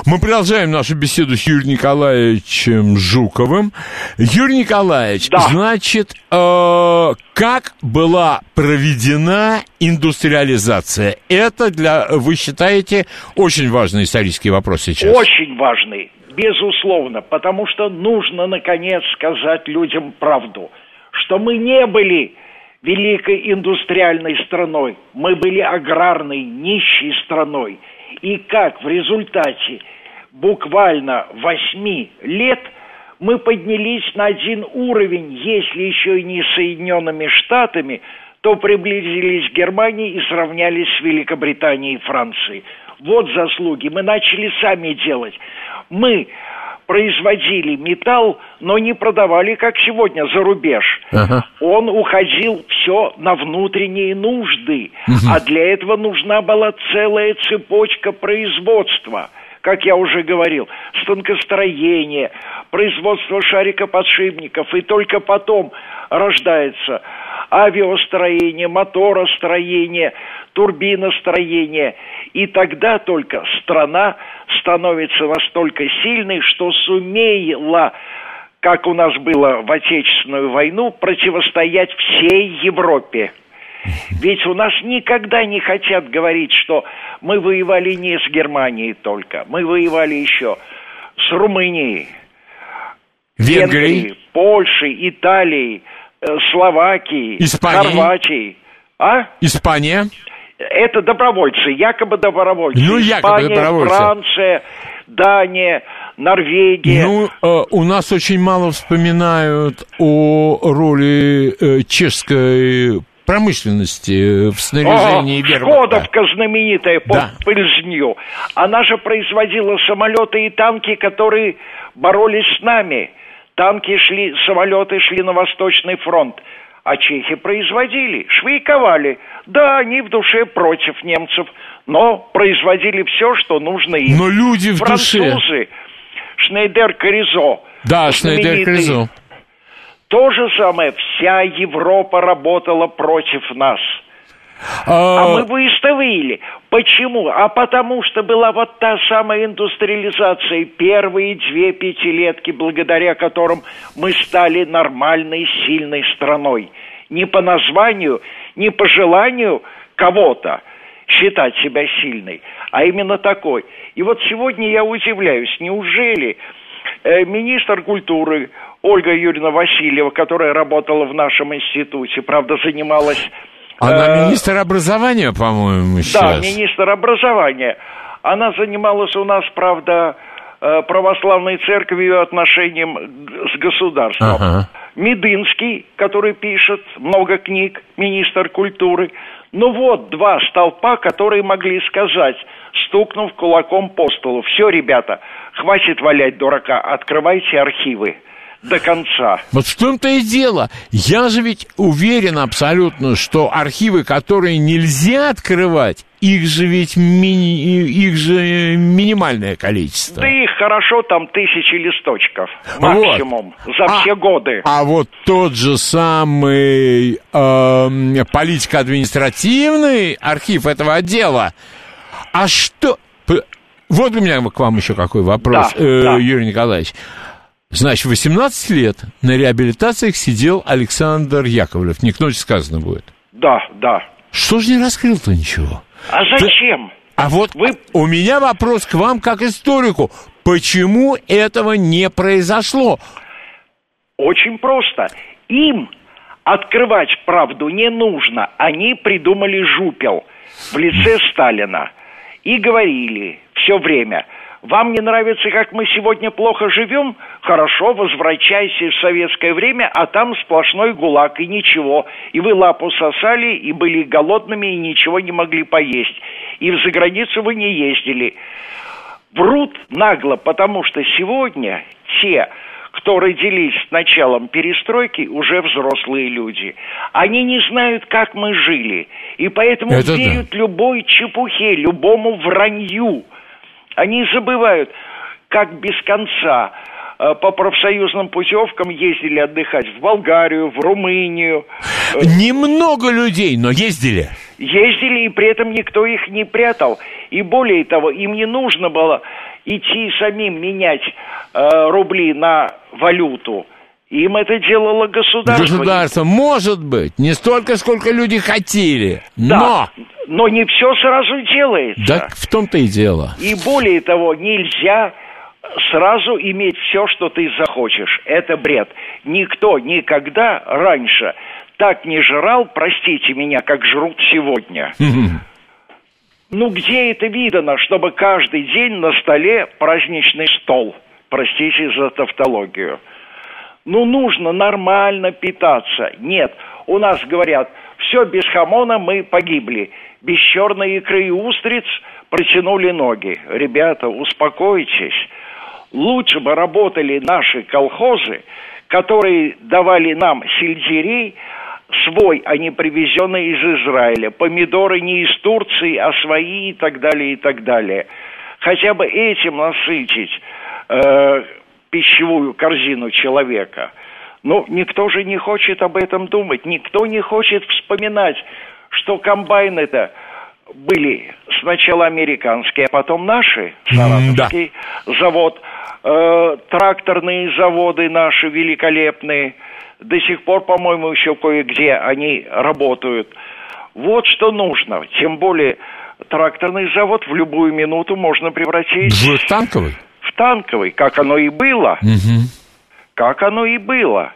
Мы продолжаем нашу беседу с Юрием Николаевичем Жуковым. Юрий Николаевич, Да. значит, э, как была проведена индустриализация? Это для, вы считаете, очень важный исторический вопрос сейчас? Очень важный, безусловно, потому что нужно, наконец, сказать людям правду, что мы не были великой индустриальной страной, мы были аграрной, нищей страной. И как в результате буквально восьми лет мы поднялись на один уровень, если еще и не Соединенными Штатами, то приблизились к Германии и сравнялись с Великобританией и Францией. Вот заслуги. Мы начали сами делать. Мы производили металл, но не продавали, как сегодня, за рубеж. Ага. Он уходил все на внутренние нужды. А для этого нужна была целая цепочка производства. Как я уже говорил, станкостроение, производство шарикоподшипников. И только потом рождается авиастроение, моторостроение, турбиностроение. И тогда только страна становится настолько сильной, что сумела, как у нас было в Отечественную войну, противостоять всей Европе. Ведь у нас никогда не хотят говорить, что мы воевали не с Германией только, мы воевали еще с Румынией, Венгрии? Польшей, Италией, э, Словакией, Испанией? Хорватией. А? Испания? Это добровольцы, якобы добровольцы. Ну, якобы Испания, добровольцы. Франция, Дания, Норвегия. Ну, э, у нас очень мало вспоминают о роли э, чешской промышленности в снаряжении вермахта. Шкодовка знаменитая под Да. Пыльзню. Она же производила самолеты и танки, которые боролись с нами. Танки шли, самолеты шли на Восточный фронт. А чехи производили, швейковали. Да, они в душе против немцев, но производили все, что нужно им. Но люди в душе. Французы, Шнейдер Коризо. Да, Шнейдер Кризо. То же самое, вся Европа работала против нас. А А, мы выставили. Почему? А потому что была вот та самая индустриализация, первые две пятилетки, благодаря которым мы стали нормальной, сильной страной. Не по названию, не по желанию кого-то считать себя сильной, а именно такой. И вот сегодня я удивляюсь, неужели э, министр культуры Ольга Юрьевна Васильева, которая работала в нашем институте, правда, занималась... она э, министр образования, по-моему, да, сейчас. министр образования. Она занималась у нас, правда, э, православной церковью и отношением с государством. Ага. Медынский, который пишет много книг, министр культуры. Ну вот два столпа, которые могли сказать, стукнув кулаком по столу. Все, ребята, хватит валять дурака, открывайте архивы до конца. Вот в том-то и дело. Я же ведь уверен абсолютно, что архивы, которые нельзя открывать, их же ведь мини, их же минимальное количество. Да их хорошо, там тысячи листочков Вот. максимум за А- все годы. А вот тот же самый эм, политико-административный архив этого отдела, а что... Вот у меня к вам еще какой вопрос, Да, э, да. Юрий Николаевич. Значит, 18 лет на реабилитациях сидел Александр Яковлев. Не к ночи сказано будет. Да, да. Что же не раскрыл-то ничего? А зачем? А вот Вы- у меня вопрос к вам как историку. Почему этого не произошло? Очень просто. Им открывать правду не нужно. Они придумали жупел в лице Сталина и говорили все время. Вам не нравится, как мы сегодня плохо живем? Хорошо, возвращайся в советское время, а там сплошной гулаг и ничего. И вы лапу сосали, и были голодными, и ничего не могли поесть. И в заграницу вы не ездили. Врут нагло, потому что сегодня те, кто родились с началом перестройки, уже взрослые люди. Они не знают, как мы жили. И поэтому Это да. верят любой чепухе, любому вранью. Они забывают, как без конца э, по профсоюзным путевкам ездили отдыхать в Болгарию, в Румынию. Э, Немного людей, но ездили. Ездили, и при этом никто их не прятал. И более того, им не нужно было идти самим менять э, рубли на валюту. Им это делало государство. Государство, может быть, не столько, сколько люди хотели, да, но... но не все сразу делается. Да, в том-то и дело. И более того, нельзя сразу иметь все, что ты захочешь. Это бред. Никто никогда раньше так не жрал, простите меня, как жрут сегодня. Ну, где это видано, чтобы каждый день на столе праздничный стол? Простите за тавтологию. Ну, нужно нормально питаться. Нет, у нас говорят, все без хамона мы погибли. Без черной икры и устриц протянули ноги. Ребята, успокойтесь. Лучше бы работали наши колхозы, которые давали нам сельдерей, свой, а не привезенный из Израиля. Помидоры не из Турции, а свои и так далее, и так далее. Хотя бы этим насытить э, пищевую корзину человека. Но никто же не хочет об этом думать, никто не хочет вспоминать, что комбайн это были сначала американские, а потом наши, Саратовский да. завод, э, тракторные заводы наши великолепные – до сих пор, по-моему, еще кое-где они работают. Вот что нужно. Тем более тракторный завод в любую минуту можно превратить... В танковый? Танковый, как оно и было. Угу. Как оно и было.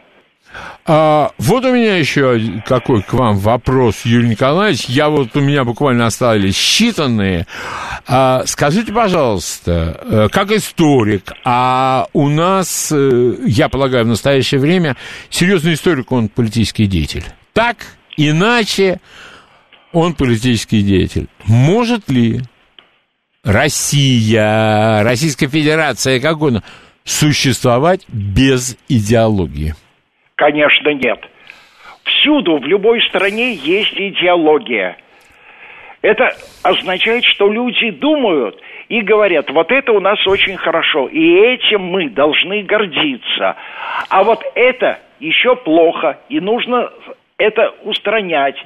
А, вот у меня еще какой к вам вопрос, Юрий Николаевич. Я вот у меня буквально остались считанные. А, скажите, пожалуйста, э, как историк, а у нас, э, я полагаю, в настоящее время серьезный историк, он политический деятель. Так, иначе он политический деятель. Может ли Россия, Российская Федерация, как угодно, существовать без идеологии? Конечно, нет. Всюду, в любой стране есть идеология. Это означает, что люди думают и говорят, вот это у нас очень хорошо, и этим мы должны гордиться. А вот это еще плохо, и нужно это устранять.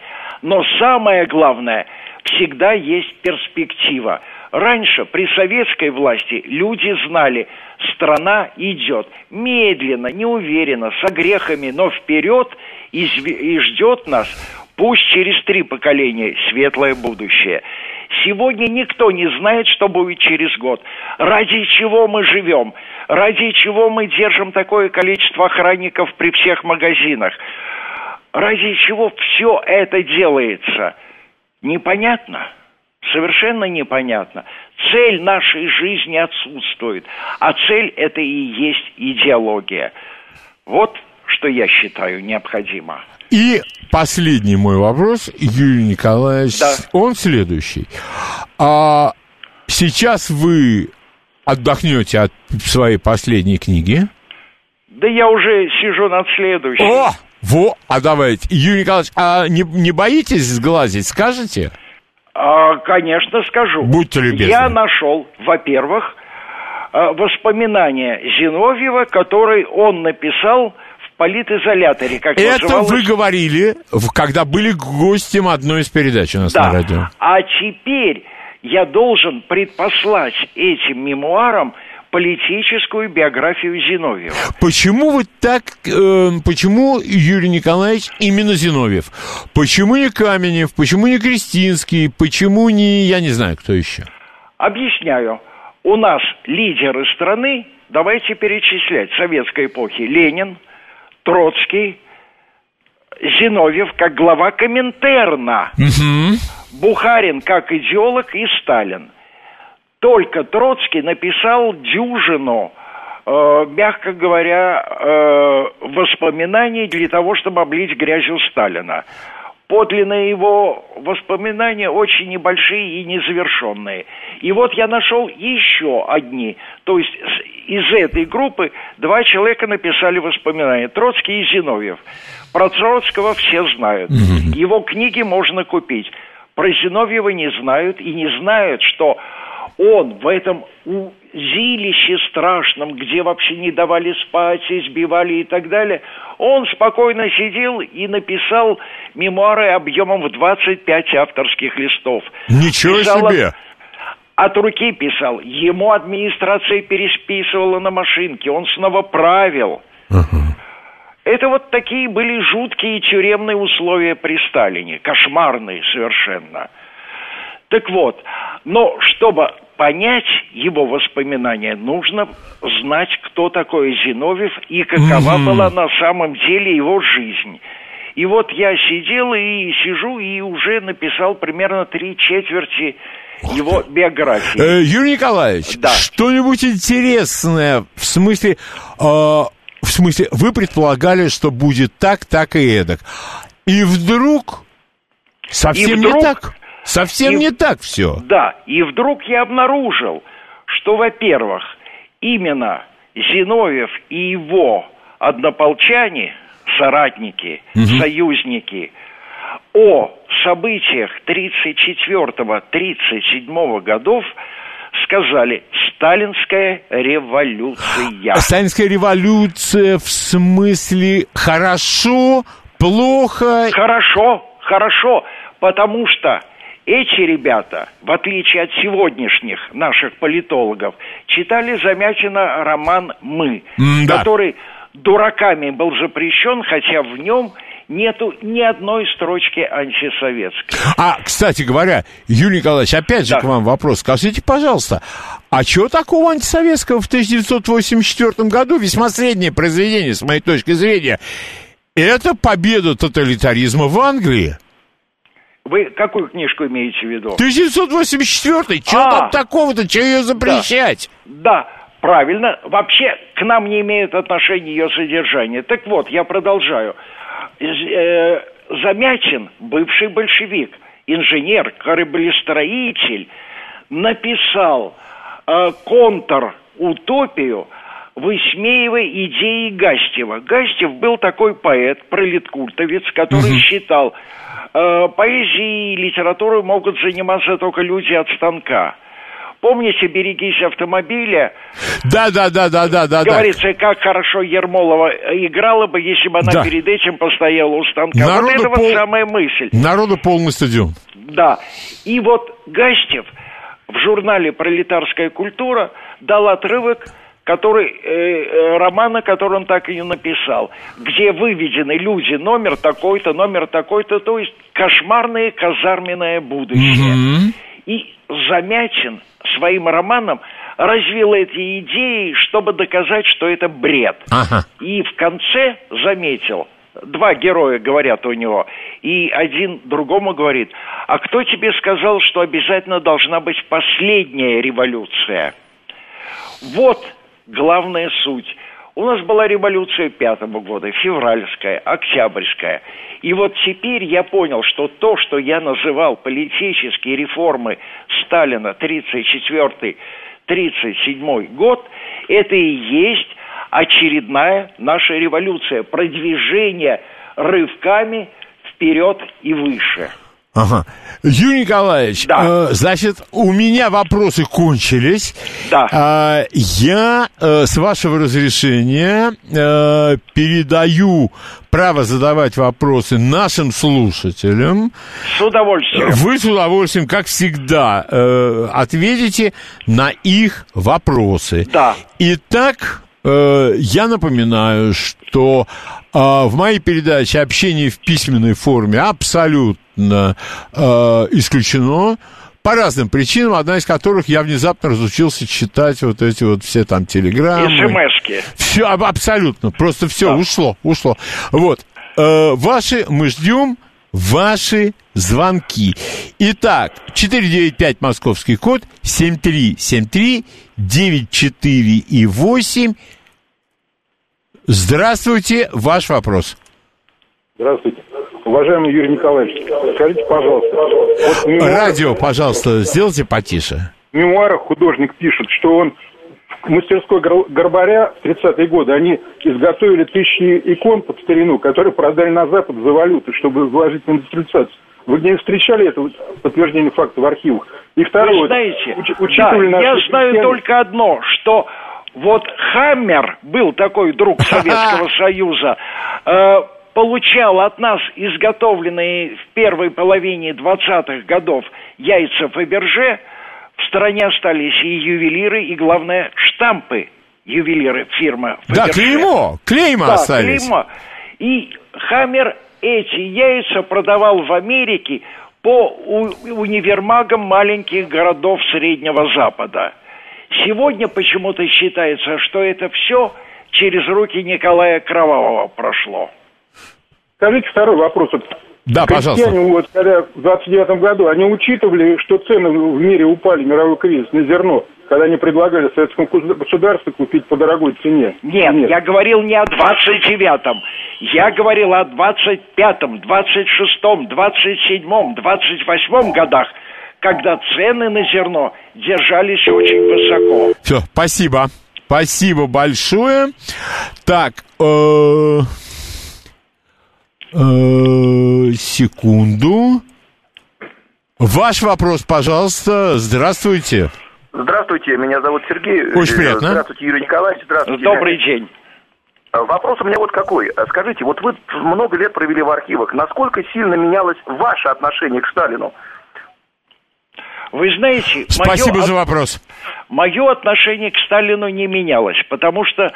Но самое главное, всегда есть перспектива. Раньше при советской власти люди знали, страна идет медленно, неуверенно, с огрехами, но вперед и, и ждет нас, пусть через три поколения, светлое будущее. Сегодня никто не знает, что будет через год. Ради чего мы живем? Ради чего мы держим такое количество охранников при всех магазинах? Ради чего все это делается? Непонятно совершенно непонятно. Цель нашей жизни отсутствует, а цель это и есть идеология. Вот что я считаю необходимо. И последний мой вопрос, Юрий Николаевич, да. он следующий. А сейчас вы отдохнете от своей последней книги? Да я уже сижу над следующей. О! Во, а давайте. Юрий Николаевич, а не, не боитесь сглазить, скажете? А, конечно, скажу. Будьте любезны. Я нашел, во-первых, а, воспоминания Зиновьева, которые он написал в политизоляторе, как Это называлось. вы говорили, когда были гостем одной из передач у нас да. на радио. А теперь я должен предпослать этим мемуарам политическую биографию Зиновьева. Почему вы так, э, почему Юрий Николаевич именно Зиновьев? Почему не Каменев, почему не Кристинский, почему не, я не знаю, кто еще? Объясняю. У нас лидеры страны, давайте перечислять, советской эпохи, Ленин, Троцкий, Зиновьев как глава Коминтерна, угу. Бухарин как идеолог и Сталин – только Троцкий написал дюжину, э, мягко говоря, э, воспоминаний для того, чтобы облить грязью Сталина. Подлинные его воспоминания очень небольшие и незавершенные. И вот я нашел еще одни. То есть из этой группы два человека написали воспоминания. Троцкий и Зиновьев. Про Троцкого все знают. Его книги можно купить. Про Зиновьева не знают и не знают, что он в этом узилище страшном, где вообще не давали спать, избивали и так далее, он спокойно сидел и написал мемуары объемом в 25 авторских листов. Ничего писал себе! От руки писал. Ему администрация пересписывала на машинке. Он снова правил. Uh-huh. Это вот такие были жуткие тюремные условия при Сталине. Кошмарные совершенно. Так вот, но чтобы понять его воспоминания, нужно знать, кто такой Зиновьев и какова mm-hmm. была на самом деле его жизнь. И вот я сидел и сижу и уже написал примерно три четверти его биографии. Э, Юрий Николаевич, да. что-нибудь интересное в смысле... Э, в смысле, вы предполагали, что будет так, так и эдак. И вдруг совсем и вдруг, не так. Совсем и, не так все. Да, и вдруг я обнаружил, что, во-первых, именно Зиновьев и его однополчане, соратники, угу. союзники, о событиях 34-37 годов сказали «Сталинская революция». Сталинская революция в смысле хорошо, плохо? Хорошо, хорошо, потому что эти ребята, в отличие от сегодняшних наших политологов, читали Замятина роман «Мы», да. который дураками был запрещен, хотя в нем нету ни одной строчки антисоветской. А, кстати говоря, Юрий Николаевич, опять же да. к вам вопрос. Скажите, пожалуйста, а чего такого антисоветского в 1984 году? Весьма среднее произведение, с моей точки зрения. Это победа тоталитаризма в Англии. Вы какую книжку имеете в виду? 1984 Чего а, там такого-то? Чего ее запрещать? Да, да, правильно. Вообще к нам не имеет отношения ее содержание. Так вот, я продолжаю. Э, Замятин, бывший большевик, инженер, кораблестроитель, написал э, контр-утопию, высмеивая идеи Гастева. Гастев был такой поэт, пролеткультовец, который угу. считал, поэзией и литературой могут заниматься только люди от станка. Помните, берегись автомобиля? Да, да, да, да, да, да. Говорится, как хорошо Ермолова играла бы, если бы она да. перед этим постояла у станка. Народу вот это пол... вот самая мысль. Народу полный стадион. Да. И вот Гастев в журнале «Пролетарская культура» дал отрывок который, э, э, романа, который он так и не написал, где выведены люди, номер такой-то, номер такой-то, то есть кошмарное казарменное будущее. Mm-hmm. И Замятин своим романом развил эти идеи, чтобы доказать, что это бред. Ага. И в конце заметил, два героя говорят у него, и один другому говорит, а кто тебе сказал, что обязательно должна быть последняя революция? Вот главная суть. У нас была революция пятого года, февральская, октябрьская. И вот теперь я понял, что то, что я называл политические реформы Сталина 34-37 год, это и есть очередная наша революция, продвижение рывками вперед и выше. Ага. Юрий Николаевич, да. э, значит, у меня вопросы кончились. Да. Э, я, э, с вашего разрешения, э, передаю право задавать вопросы нашим слушателям. С удовольствием. Вы с удовольствием, как всегда, э, ответите на их вопросы. Да. Итак, э, я напоминаю, что э, в моей передаче общение в письменной форме абсолютно абсолютно э, исключено по разным причинам, одна из которых я внезапно разучился читать вот эти вот все там телеграммы. СМСки. Все, абсолютно, просто все да. ушло, ушло. Вот, э, ваши, мы ждем ваши звонки. Итак, 495 московский код, 7373 94 и 8. Здравствуйте, ваш вопрос. Здравствуйте. Уважаемый Юрий Николаевич, скажите, пожалуйста. Вот мемуар... Радио, пожалуйста, сделайте потише. В мемуарах художник пишет, что он в мастерской Горбаря в 30-е годы они изготовили тысячи икон под старину, которые продали на Запад за валюту, чтобы вложить в индустриализацию. Вы не встречали это подтверждение факта в архивах? И второе, Вы знаете, уч, учитывая да, я знаю системы... только одно, что вот Хаммер был такой друг Советского Союза, э, получал от нас изготовленные в первой половине 20-х годов яйца Фаберже, в стране остались и ювелиры, и, главное, штампы ювелиры фирмы Фаберже. Да, клеймо, клейма да, остались. клеймо. И Хаммер эти яйца продавал в Америке по универмагам маленьких городов Среднего Запада. Сегодня почему-то считается, что это все через руки Николая Кровавого прошло. Скажите второй вопрос. Да, пожалуйста. вот, когда в 29 году, они учитывали, что цены в мире упали, мировой кризис, на зерно, когда они предлагали советскому государству купить по дорогой цене? Нет, Нет. я говорил не о 29-м. Я говорил о 25-м, 26-м, 27-м, 28-м годах, когда цены на зерно держались очень высоко. Все, спасибо. Спасибо большое. Так, э Э, секунду. Ваш вопрос, пожалуйста. Здравствуйте. Здравствуйте, меня зовут Сергей. Очень приятно. Здравствуйте, Юрий Николаевич. Здравствуйте. Добрый день. Э, вопрос у меня вот какой. Э, скажите, вот вы много лет провели в архивах. Насколько сильно менялось ваше отношение к Сталину? Вы знаете... Спасибо мое, за вопрос. Мое отношение к Сталину не менялось, потому что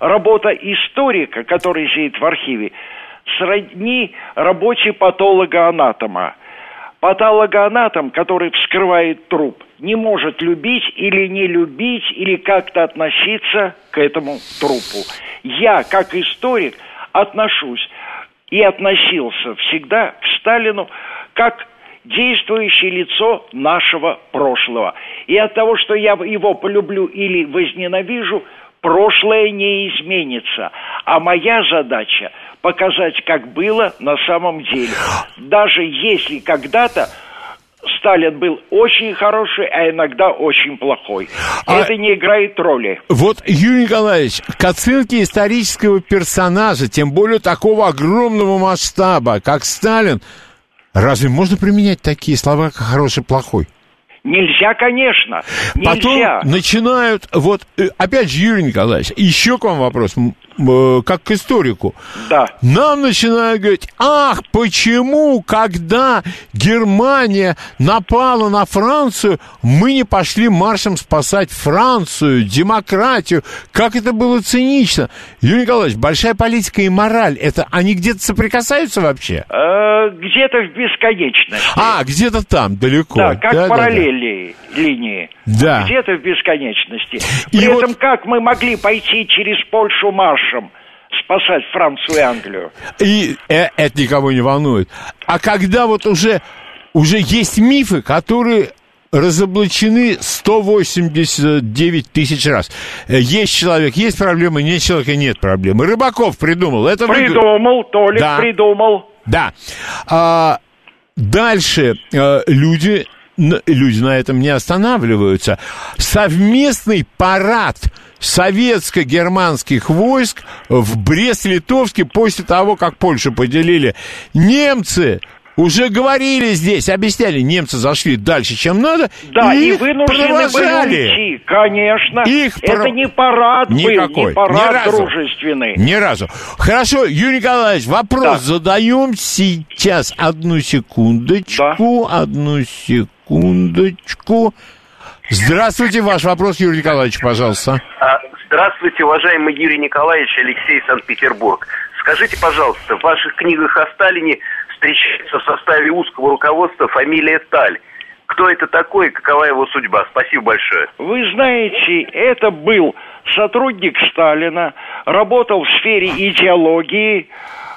работа историка, который сидит в архиве, сродни работе патолога-анатома. Патологоанатом, который вскрывает труп, не может любить или не любить, или как-то относиться к этому трупу. Я, как историк, отношусь и относился всегда к Сталину как действующее лицо нашего прошлого. И от того, что я его полюблю или возненавижу, прошлое не изменится. А моя задача – показать, как было на самом деле. Даже если когда-то Сталин был очень хороший, а иногда очень плохой. А Это не играет роли. Вот, Юрий Николаевич, к оценке исторического персонажа, тем более такого огромного масштаба, как Сталин, разве можно применять такие слова, как хороший, плохой? Нельзя, конечно. Нельзя. Потом начинают, вот, э, опять же, Юрий Николаевич, еще к вам вопрос. Э, как к историку. Да. Нам начинают говорить, ах, почему, когда Германия напала на Францию, мы не пошли маршем спасать Францию, демократию. Как это было цинично. Юрий Николаевич, большая политика и мораль, это они где-то соприкасаются вообще? Э, где-то в бесконечности. А, где-то там, далеко. Да, как да, параллели да, да. линии. Да. Где-то в бесконечности. При и этом вот... как мы могли пойти через Польшу марш маршем спасать Францию и Англию. И э, это никого не волнует. А когда вот уже, уже есть мифы, которые разоблачены 189 тысяч раз. Э, есть человек, есть проблемы, нет человека, нет проблемы. Рыбаков придумал. Это придумал, вы... Толик да. придумал. Да. А, дальше а, люди, люди на этом не останавливаются. Совместный парад советско-германских войск в Брест-Литовске после того, как Польшу поделили. Немцы уже говорили здесь, объясняли, немцы зашли дальше, чем надо, да, и, и вынуждены провожали. были уйти, конечно. Их Это про... не парад Никакой. был, не парад Ни разу. дружественный. Ни разу. Хорошо, Юрий Николаевич, вопрос да. задаем сейчас. Одну секундочку, да. одну секундочку. Здравствуйте, ваш вопрос, Юрий Николаевич, пожалуйста. А, здравствуйте, уважаемый Юрий Николаевич, Алексей Санкт-Петербург. Скажите, пожалуйста, в ваших книгах о Сталине встречается в составе узкого руководства фамилия Таль. Кто это такой и какова его судьба? Спасибо большое. Вы знаете, это был сотрудник Сталина, работал в сфере идеологии,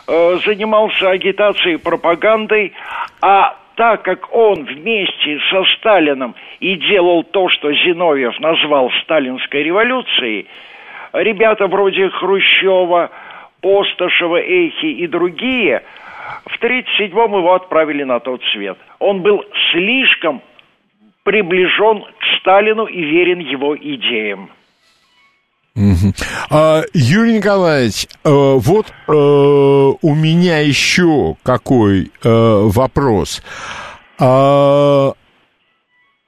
э, занимался агитацией и пропагандой, а так как он вместе со Сталином и делал то, что Зиновьев назвал сталинской революцией, ребята вроде Хрущева, Постышева, Эйхи и другие в 1937-м его отправили на тот свет. Он был слишком приближен к Сталину и верен его идеям. А, Юрий Николаевич, э, вот э, у меня еще какой э, вопрос. А,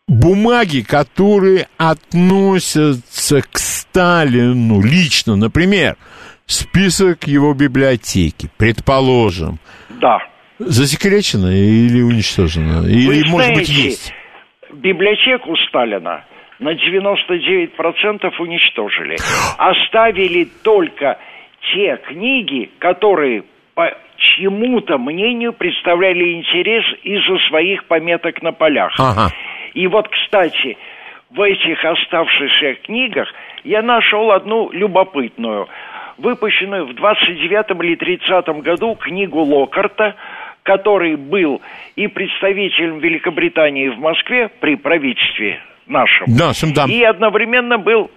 бумаги, которые относятся к Сталину лично, например, список его библиотеки, предположим, Да. засекречено или уничтожено? Или, Вы может быть, знаете, есть? библиотеку Сталина на 99% уничтожили. Оставили только те книги, которые по чьему-то мнению представляли интерес из-за своих пометок на полях. Ага. И вот, кстати, в этих оставшихся книгах я нашел одну любопытную, выпущенную в 29 или 30 году книгу Локарта, который был и представителем Великобритании в Москве при правительстве нашем, Нашим, да. и одновременно был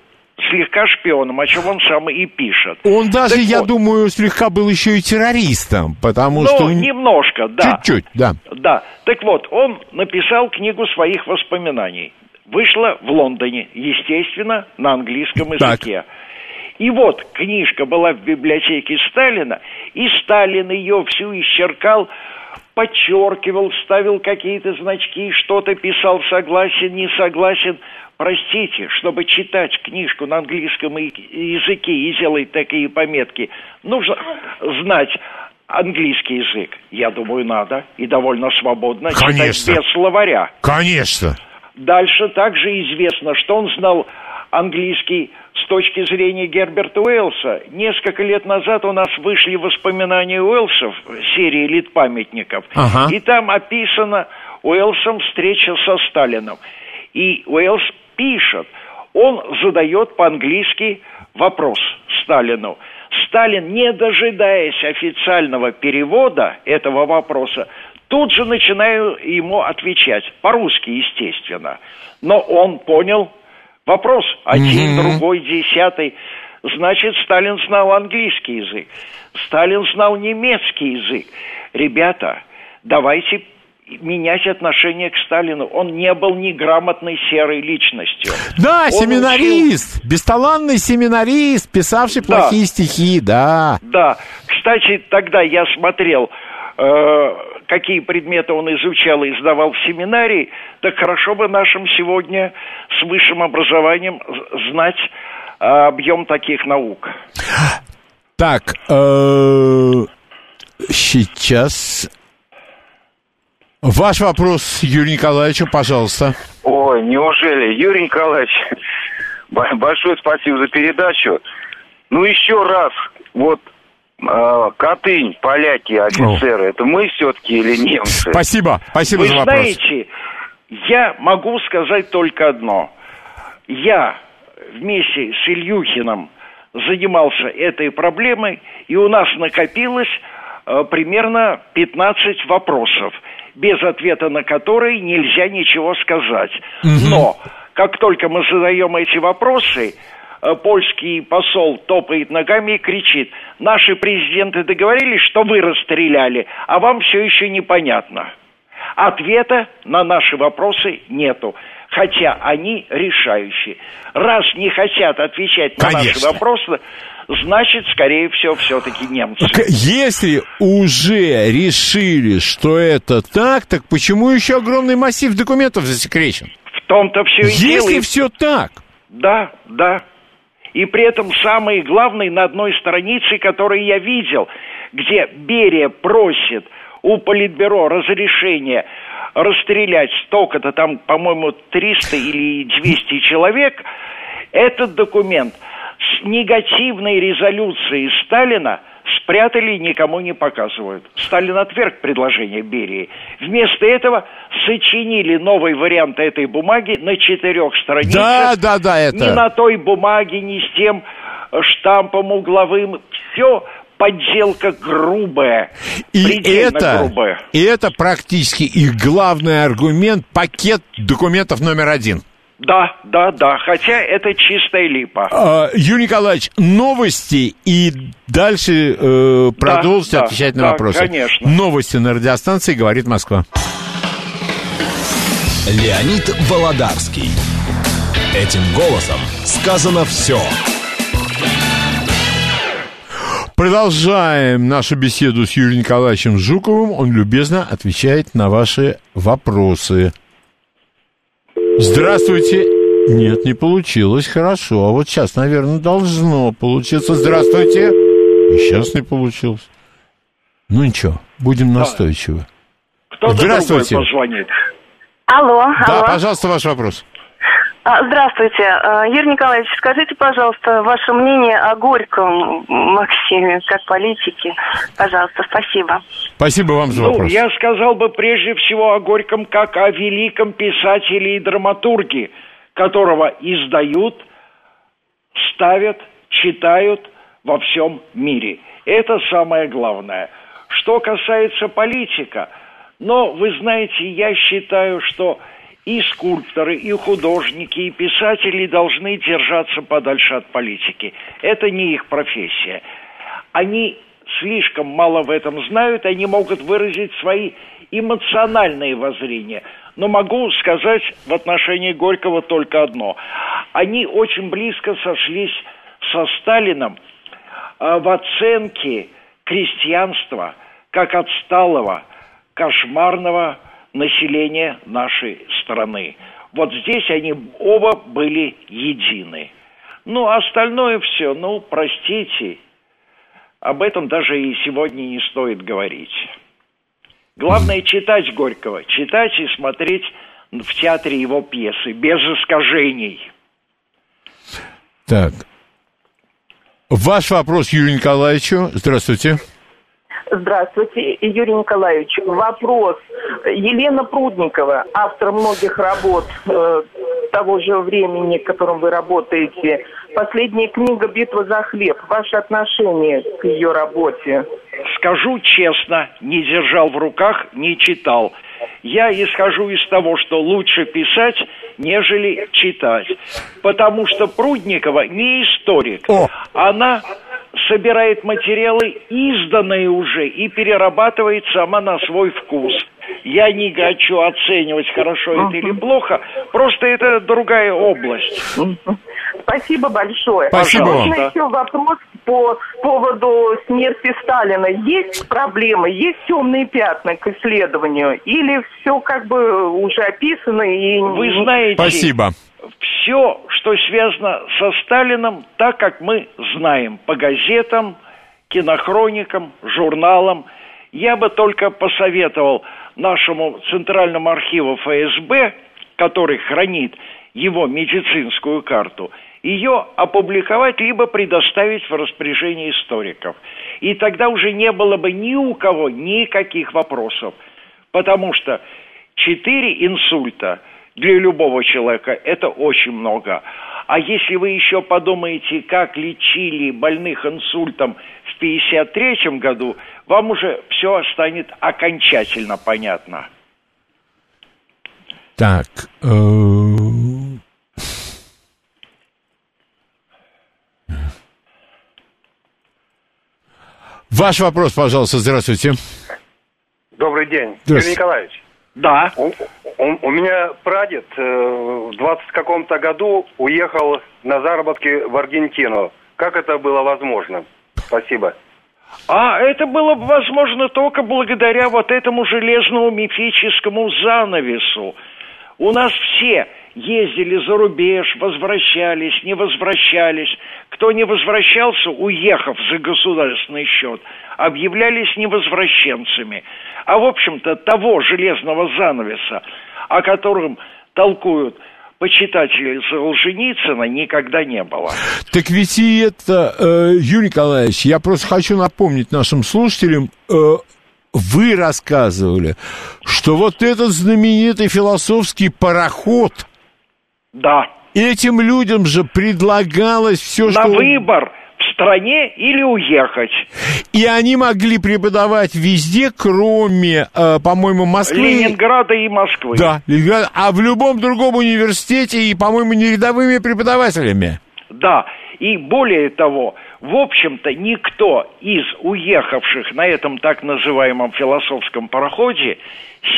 слегка шпионом, о чем он сам и пишет. Он даже, Так я вот. думаю, слегка был еще и террористом, потому Ну, что... немножко, да. Чуть-чуть, да. Да. Так вот, он написал книгу своих воспоминаний. Вышла в Лондоне, естественно, на английском Так. языке. И вот книжка была в библиотеке Сталина, и Сталин ее всю исчеркал, подчеркивал, ставил какие-то значки, что-то писал согласен, не согласен. Простите, чтобы читать книжку на английском языке и делать такие пометки, нужно знать английский язык. Я думаю, надо и довольно свободно Конечно. читать без словаря. Конечно. Дальше также известно, что он знал английский с точки зрения Герберта Уэллса. Несколько лет назад у нас вышли воспоминания Уэллсов, серии литпамятников, Ага. и там описана Уэллсом встреча со Сталином. И Уэллс пишет, он задает по-английски вопрос Сталину. Сталин, не дожидаясь официального перевода этого вопроса, тут же начинаю ему отвечать, по-русски, естественно. Но он понял вопрос, один, Мгм. другой, десятый. Значит, Сталин знал английский язык, Сталин знал немецкий язык. Ребята, давайте менять отношение к Сталину. Он не был неграмотной серой личностью. Да, Он семинарист, бесталанный семинарист, писавший Да. плохие стихи, да. Да. Кстати, тогда я смотрел, э, какие предметы он изучал и сдавал в семинарии. Так хорошо бы нашим сегодня с высшим образованием знать объем таких наук. Так, э, сейчас... Ваш вопрос, Юрий Николаевичу, пожалуйста. Ой, неужели? Юрий Николаевич, большое спасибо за передачу. Ну, еще раз, вот Катынь, поляки, офицеры, это мы все-таки или немцы? Спасибо, спасибо Вы за вопрос. знаете, я могу сказать только одно. Я вместе с Ильюхиным занимался этой проблемой, и у нас накопилось э, примерно 15 вопросов, без ответа на которые нельзя ничего сказать. Но как только мы задаем эти вопросы, польский посол топает ногами и кричит, наши президенты договорились, что вы расстреляли, а вам все еще непонятно. Ответа на наши вопросы нету, хотя они решающие. Раз не хотят отвечать на наши Конечно. вопросы, значит, скорее всего, все-таки немцы. Если уже решили, что это так, так почему еще огромный массив документов засекречен? В том-то все и дело. Если все так, Да, да. И при этом самый главный на одной странице, который я видел, где Берия просит у Политбюро разрешения расстрелять столько-то, там, по-моему, 300 или 200 человек, этот документ с негативной резолюцией Сталина спрятали и никому не показывают. Сталин отверг предложение Берии. Вместо этого сочинили новый вариант этой бумаги на четырех страницах. Да, да, да, это- Ни на той бумаге, ни с тем штампом угловым. Все подделка грубая. и это, грубая. и это практически их главный аргумент, пакет документов номер один. Да, да, да. Хотя это чистая липа. А, Юрий Николаевич, новости и дальше э, продолжите да, отвечать на да, вопросы. конечно. Новости на радиостанции «Говорит Москва». Леонид Володарский. Этим голосом сказано все. Продолжаем нашу беседу с Юрием Николаевичем Жуковым. Он любезно отвечает на ваши вопросы. Здравствуйте. Нет, не получилось. Хорошо. А вот сейчас, наверное, должно получиться. Здравствуйте. И сейчас не получилось. Ну ничего, будем настойчивы. Кто-то Здравствуйте. позвонит. Алло, Да, алло. пожалуйста, ваш вопрос. А, Здравствуйте. А, Юрий Николаевич, скажите, пожалуйста, ваше мнение о Горьком Максиме, как политике. Пожалуйста, спасибо. Спасибо вам за Ну, вопрос. я сказал бы прежде всего о Горьком как о великом писателе и драматурге, которого издают, ставят, читают во всем мире. Это самое главное. Что касается политика, но вы знаете, я считаю, что и скульпторы, и художники, и писатели должны держаться подальше от политики. Это не их профессия. Они слишком мало в этом знают, они могут выразить свои эмоциональные воззрения. Но могу сказать в отношении Горького только одно. Они очень близко сошлись со Сталином э, в оценке крестьянства как отсталого, кошмарного населения нашей страны. Вот здесь они оба были едины. Ну, остальное все, ну, простите, об этом даже и сегодня не стоит говорить. Главное читать Горького, читать и смотреть в театре его пьесы, без искажений. Так. Ваш вопрос Юрию Николаевичу. Здравствуйте. Здравствуйте, Юрий Николаевич. Вопрос. Елена Прудникова, автор многих работ э, того же времени, в котором вы работаете. Последняя книга «Битва за хлеб». Ваше отношение к ее работе? Скажу честно, не держал в руках, не читал. Я исхожу из того, что лучше писать, нежели читать. Потому что Прудникова не историк. О. Она собирает материалы, изданные уже, и перерабатывает сама на свой вкус. Я не хочу оценивать, хорошо это или плохо, просто это другая область. Спасибо большое. Спасибо. Можно еще вопрос по поводу смерти Сталина. Есть проблемы, есть темные пятна к исследованию? Или все как бы уже описано и... Вы знаете, Спасибо. все, что связано со Сталином, так как мы знаем по газетам, кинохроникам, журналам, я бы только посоветовал нашему Центральному архиву ФСБ, который хранит его медицинскую карту, ее опубликовать либо предоставить в распоряжение историков. И тогда уже не было бы ни у кого никаких вопросов. Потому что четыре инсульта для любого человека – это очень много. А если вы еще подумаете, как лечили больных инсультом в 1953 году, вам уже все станет окончательно понятно. Так. э, Ваш вопрос, пожалуйста, здравствуйте. Добрый день, Здравствуйте. Юрий Николаевич. Да, У, у- у меня прадед э, в 20 каком-то году уехал на заработки в Аргентину. Как это было возможно? Спасибо. А это было бы возможно только благодаря вот этому железному мифическому занавесу. У нас все ездили за рубеж, возвращались, не возвращались. Кто не возвращался, уехав за государственный счет, объявлялись невозвращенцами. А в общем-то того железного занавеса, о котором толкуют почитатели Солженицына, никогда не было. Так ведь и это, э, Юрий Николаевич, я просто хочу напомнить нашим слушателям, э, вы рассказывали, что вот этот знаменитый философский пароход, Да. этим людям же предлагалось все, На что... выбор в стране или уехать. И они могли преподавать везде, кроме, э, по-моему, Москвы. Ленинграда и Москвы. Да, Ленинград, а в любом другом университете и, по-моему, не рядовыми преподавателями. Да, и более того, в общем-то, никто из уехавших на этом так называемом философском пароходе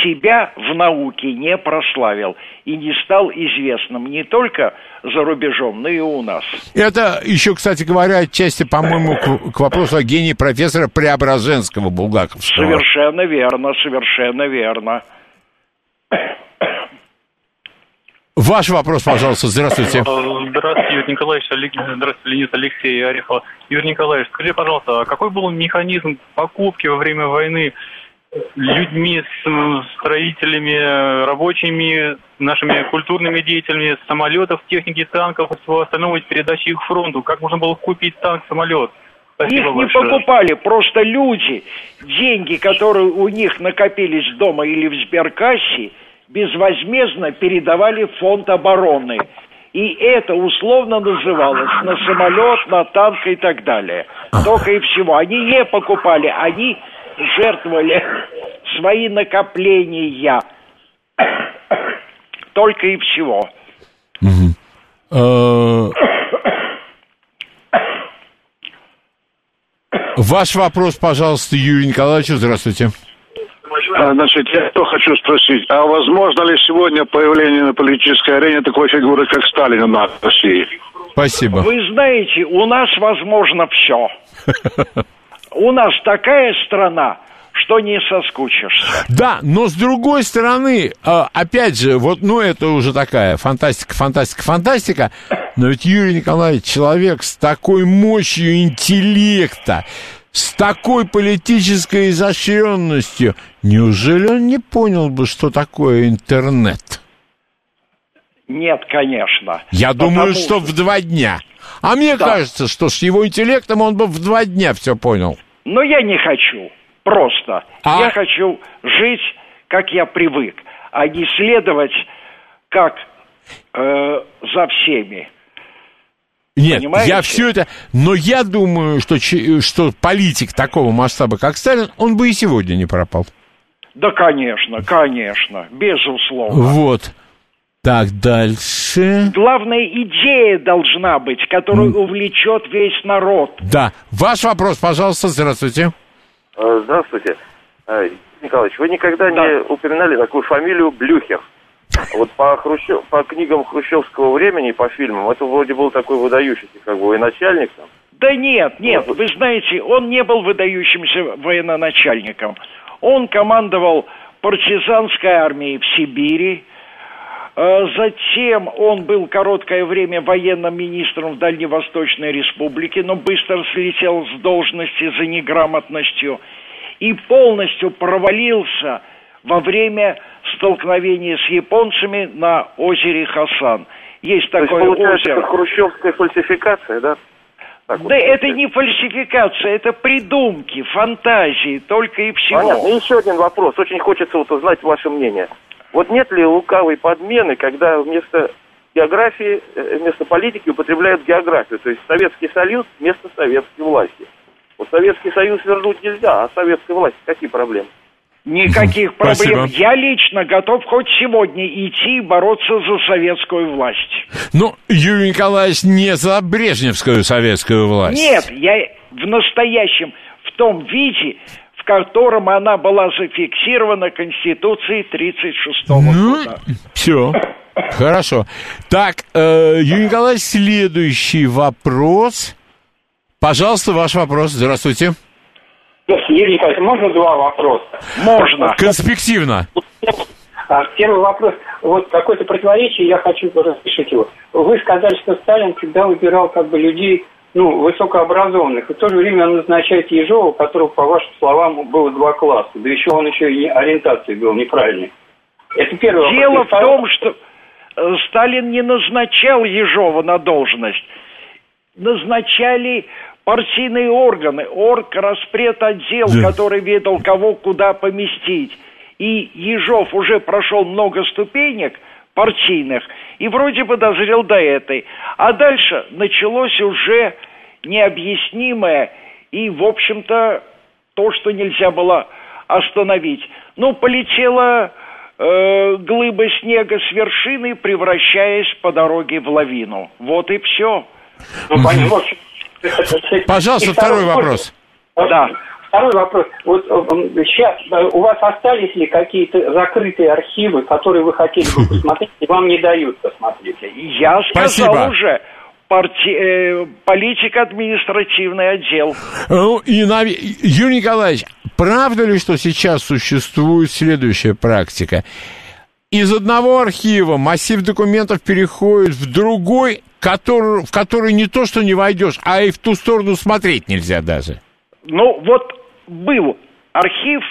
себя в науке не прославил и не стал известным не только за рубежом, но и у нас. Это еще, кстати говоря, отчасти, по-моему, к, к вопросу о гении профессора Преображенского Булгаковского. Совершенно верно, совершенно верно. Ваш вопрос, пожалуйста, здравствуйте. Здравствуйте, Юрий Николаевич. Олег... Здравствуйте, Леонид Алексей Орехова. Юрий Николаевич, скажи, пожалуйста, а какой был механизм покупки во время войны людьми, с строителями, рабочими, нашими культурными деятелями, самолетов, техники, танков и всего остального, передачи их фронту? Как можно было купить танк, самолет? Спасибо их не большое. покупали, просто люди, деньги, которые у них накопились дома или в сберкассе, безвозмездно передавали в фонд обороны. И это условно называлось на самолет, на танк и так далее. Только и всего. Они не покупали, они жертвовали свои накопления. Только и всего. Э, ваш вопрос, пожалуйста, Юрий Николаевич, здравствуйте. А, значит, я что хочу спросить, а возможно ли сегодня появление на политической арене такой фигуры, как Сталин у нас в России? Спасибо. Вы знаете, у нас возможно все. У нас такая страна, что не соскучишься. Да, но с другой стороны, а, опять же, вот, ну, это уже такая фантастика, фантастика, фантастика, но ведь Юрий Николаевич человек с такой мощью интеллекта, с такой политической изощренностью, неужели он не понял бы, что такое интернет? Нет, конечно. Я думаю, что в два дня. А мне да. кажется, что с его интеллектом он бы в два дня все понял. Но я не хочу. Просто. А? Я хочу жить, как я привык, а не следовать, как э, за всеми. Нет, Понимаете? я все это... Но я думаю, что, что политик такого масштаба, как Сталин, он бы и сегодня не пропал. Да, конечно, конечно, безусловно. Вот. Так, дальше. Главная идея должна быть, которая mm. увлечет весь народ. Да. Ваш вопрос, пожалуйста, здравствуйте. Э, здравствуйте. Э, Николаевич, вы никогда да. не упоминали такую фамилию Блюхер? Вот по, Хрущев, по книгам хрущевского времени, по фильмам, это вроде был такой выдающийся как бы военачальник там. Да нет, нет, вот. вы знаете, он не был выдающимся военачальником. Он командовал партизанской армией в Сибири, э, Затем он был короткое время военным министром в Дальневосточной Республике, но быстро слетел с должности за неграмотностью и полностью провалился во время столкновения с японцами на озере Хасан. Есть То такое есть, озеро. Это хрущевская фальсификация, да? Так да вот, это не фальсификация, это придумки, фантазии, только и всего. Понятно. И еще один вопрос. Очень хочется вот узнать ваше мнение. Вот нет ли лукавой подмены, когда вместо географии, э, вместо политики употребляют географию, то есть Советский Союз вместо советской власти? Вот Советский Союз вернуть нельзя, а советской власти какие проблемы? Никаких проблем. Спасибо. Я лично готов хоть сегодня идти и бороться за советскую власть. Ну, Юрий Николаевич, не за брежневскую советскую власть. Нет, я в настоящем, в том виде, в котором она была зафиксирована Конституцией 36 -го ну, года. Все. Хорошо. Так, э, Юрий Николаевич, следующий вопрос. Пожалуйста, ваш вопрос. Здравствуйте. Юрий Николаевич, можно два вопроса? Можно. Конспективно. А, первый вопрос. Вот какое-то противоречие, я хочу разрешить его. Вы сказали, что Сталин всегда выбирал как бы людей ну, высокообразованных. И в то же время он назначает Ежова, у которого, по вашим словам, было два класса. Да еще он еще и ориентации был неправильной. Это первый Дело вопрос. в том, что э, Сталин не назначал Ежова на должность. Назначали партийные органы, орг, распред отдел, да. который ведал, кого куда поместить. И Ежов уже прошел много ступенек партийных и вроде бы дозрел до этой. А дальше началось уже необъяснимое и, в общем-то, то, что нельзя было остановить. Ну, полетела э, глыба снега с вершины, превращаясь по дороге в лавину. Вот и все. Ну, понятно Пожалуйста, второй вопрос. Да. Второй вопрос. Вот э, сейчас у вас остались ли какие-то закрытые архивы, которые вы хотели бы посмотреть, и вам не дают посмотреть? Я сказал Спасибо. уже, парти- э, политико-административный отдел. Ну, и, нав- Юрий Николаевич, правда ли, что сейчас существует следующая практика? Из одного архива массив документов переходит в другой, который, в который не то, что не войдешь, а и в ту сторону смотреть нельзя даже. Ну, вот был архив,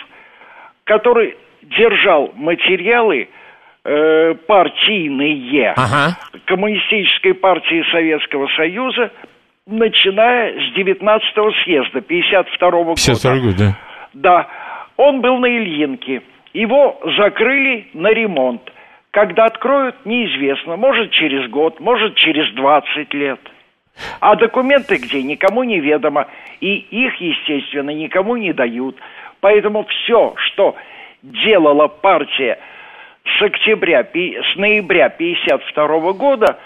который держал материалы э, партийные Ага. Коммунистической партии Советского Союза, начиная с 19-го съезда 52 года. 52 год, да. Да, он был на Ильинке. Его закрыли на ремонт. Когда откроют, неизвестно. Может, через год, может, через 20 лет. А документы где, никому не ведомо. И их, естественно, никому не дают. Поэтому все, что делала партия с октября, с ноября 52 года,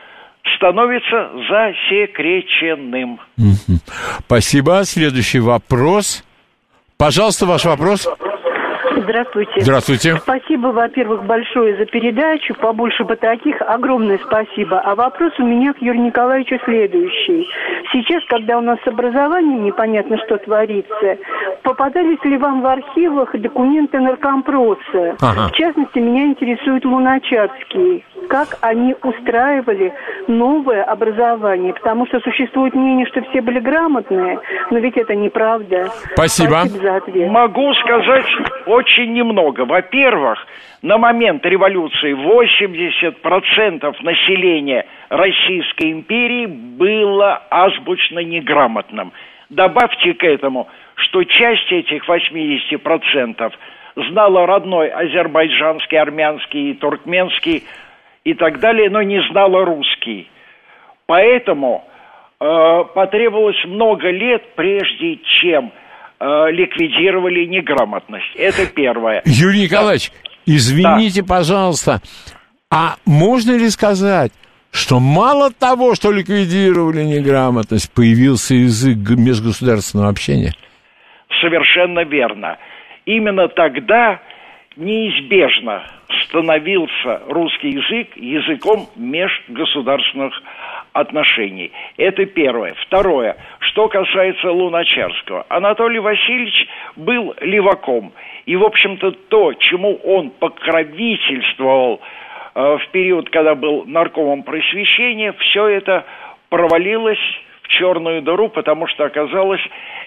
становится засекреченным. Спасибо. Следующий вопрос. Пожалуйста, ваш вопрос. Здравствуйте. Здравствуйте. Спасибо, во-первых, большое за передачу. Побольше бы таких. Огромное спасибо. А вопрос у меня к Юрию Николаевичу следующий. Сейчас, когда у нас с образованием непонятно, что творится, попадались ли вам в архивах документы наркомпроса? Ага. В частности, меня интересует Луначарский. Как они устраивали новое образование? Потому что существует мнение, что все были грамотные, но ведь это неправда. Спасибо. Спасибо за ответ. Могу сказать очень немного. Во-первых, на момент революции 80% населения Российской империи было азбучно неграмотным. Добавьте к этому, что часть этих 80% знала родной азербайджанский, армянский, туркменский и так далее, но не знала русский. Поэтому э, потребовалось много лет, прежде чем э, ликвидировали неграмотность. Это первое. Юрий Николаевич, извините, пожалуйста, а можно ли сказать, что мало того, что ликвидировали неграмотность, появился язык межгосударственного общения? Совершенно верно. Именно тогда неизбежно становился русский язык языком межгосударственных отношений. Это первое. Второе. Что касается Луначарского. Анатолий Васильевич был леваком. И, в общем-то, то, чему он покровительствовал э, в период, когда был наркомом просвещения, все это провалилось в черную дыру, потому что оказалось,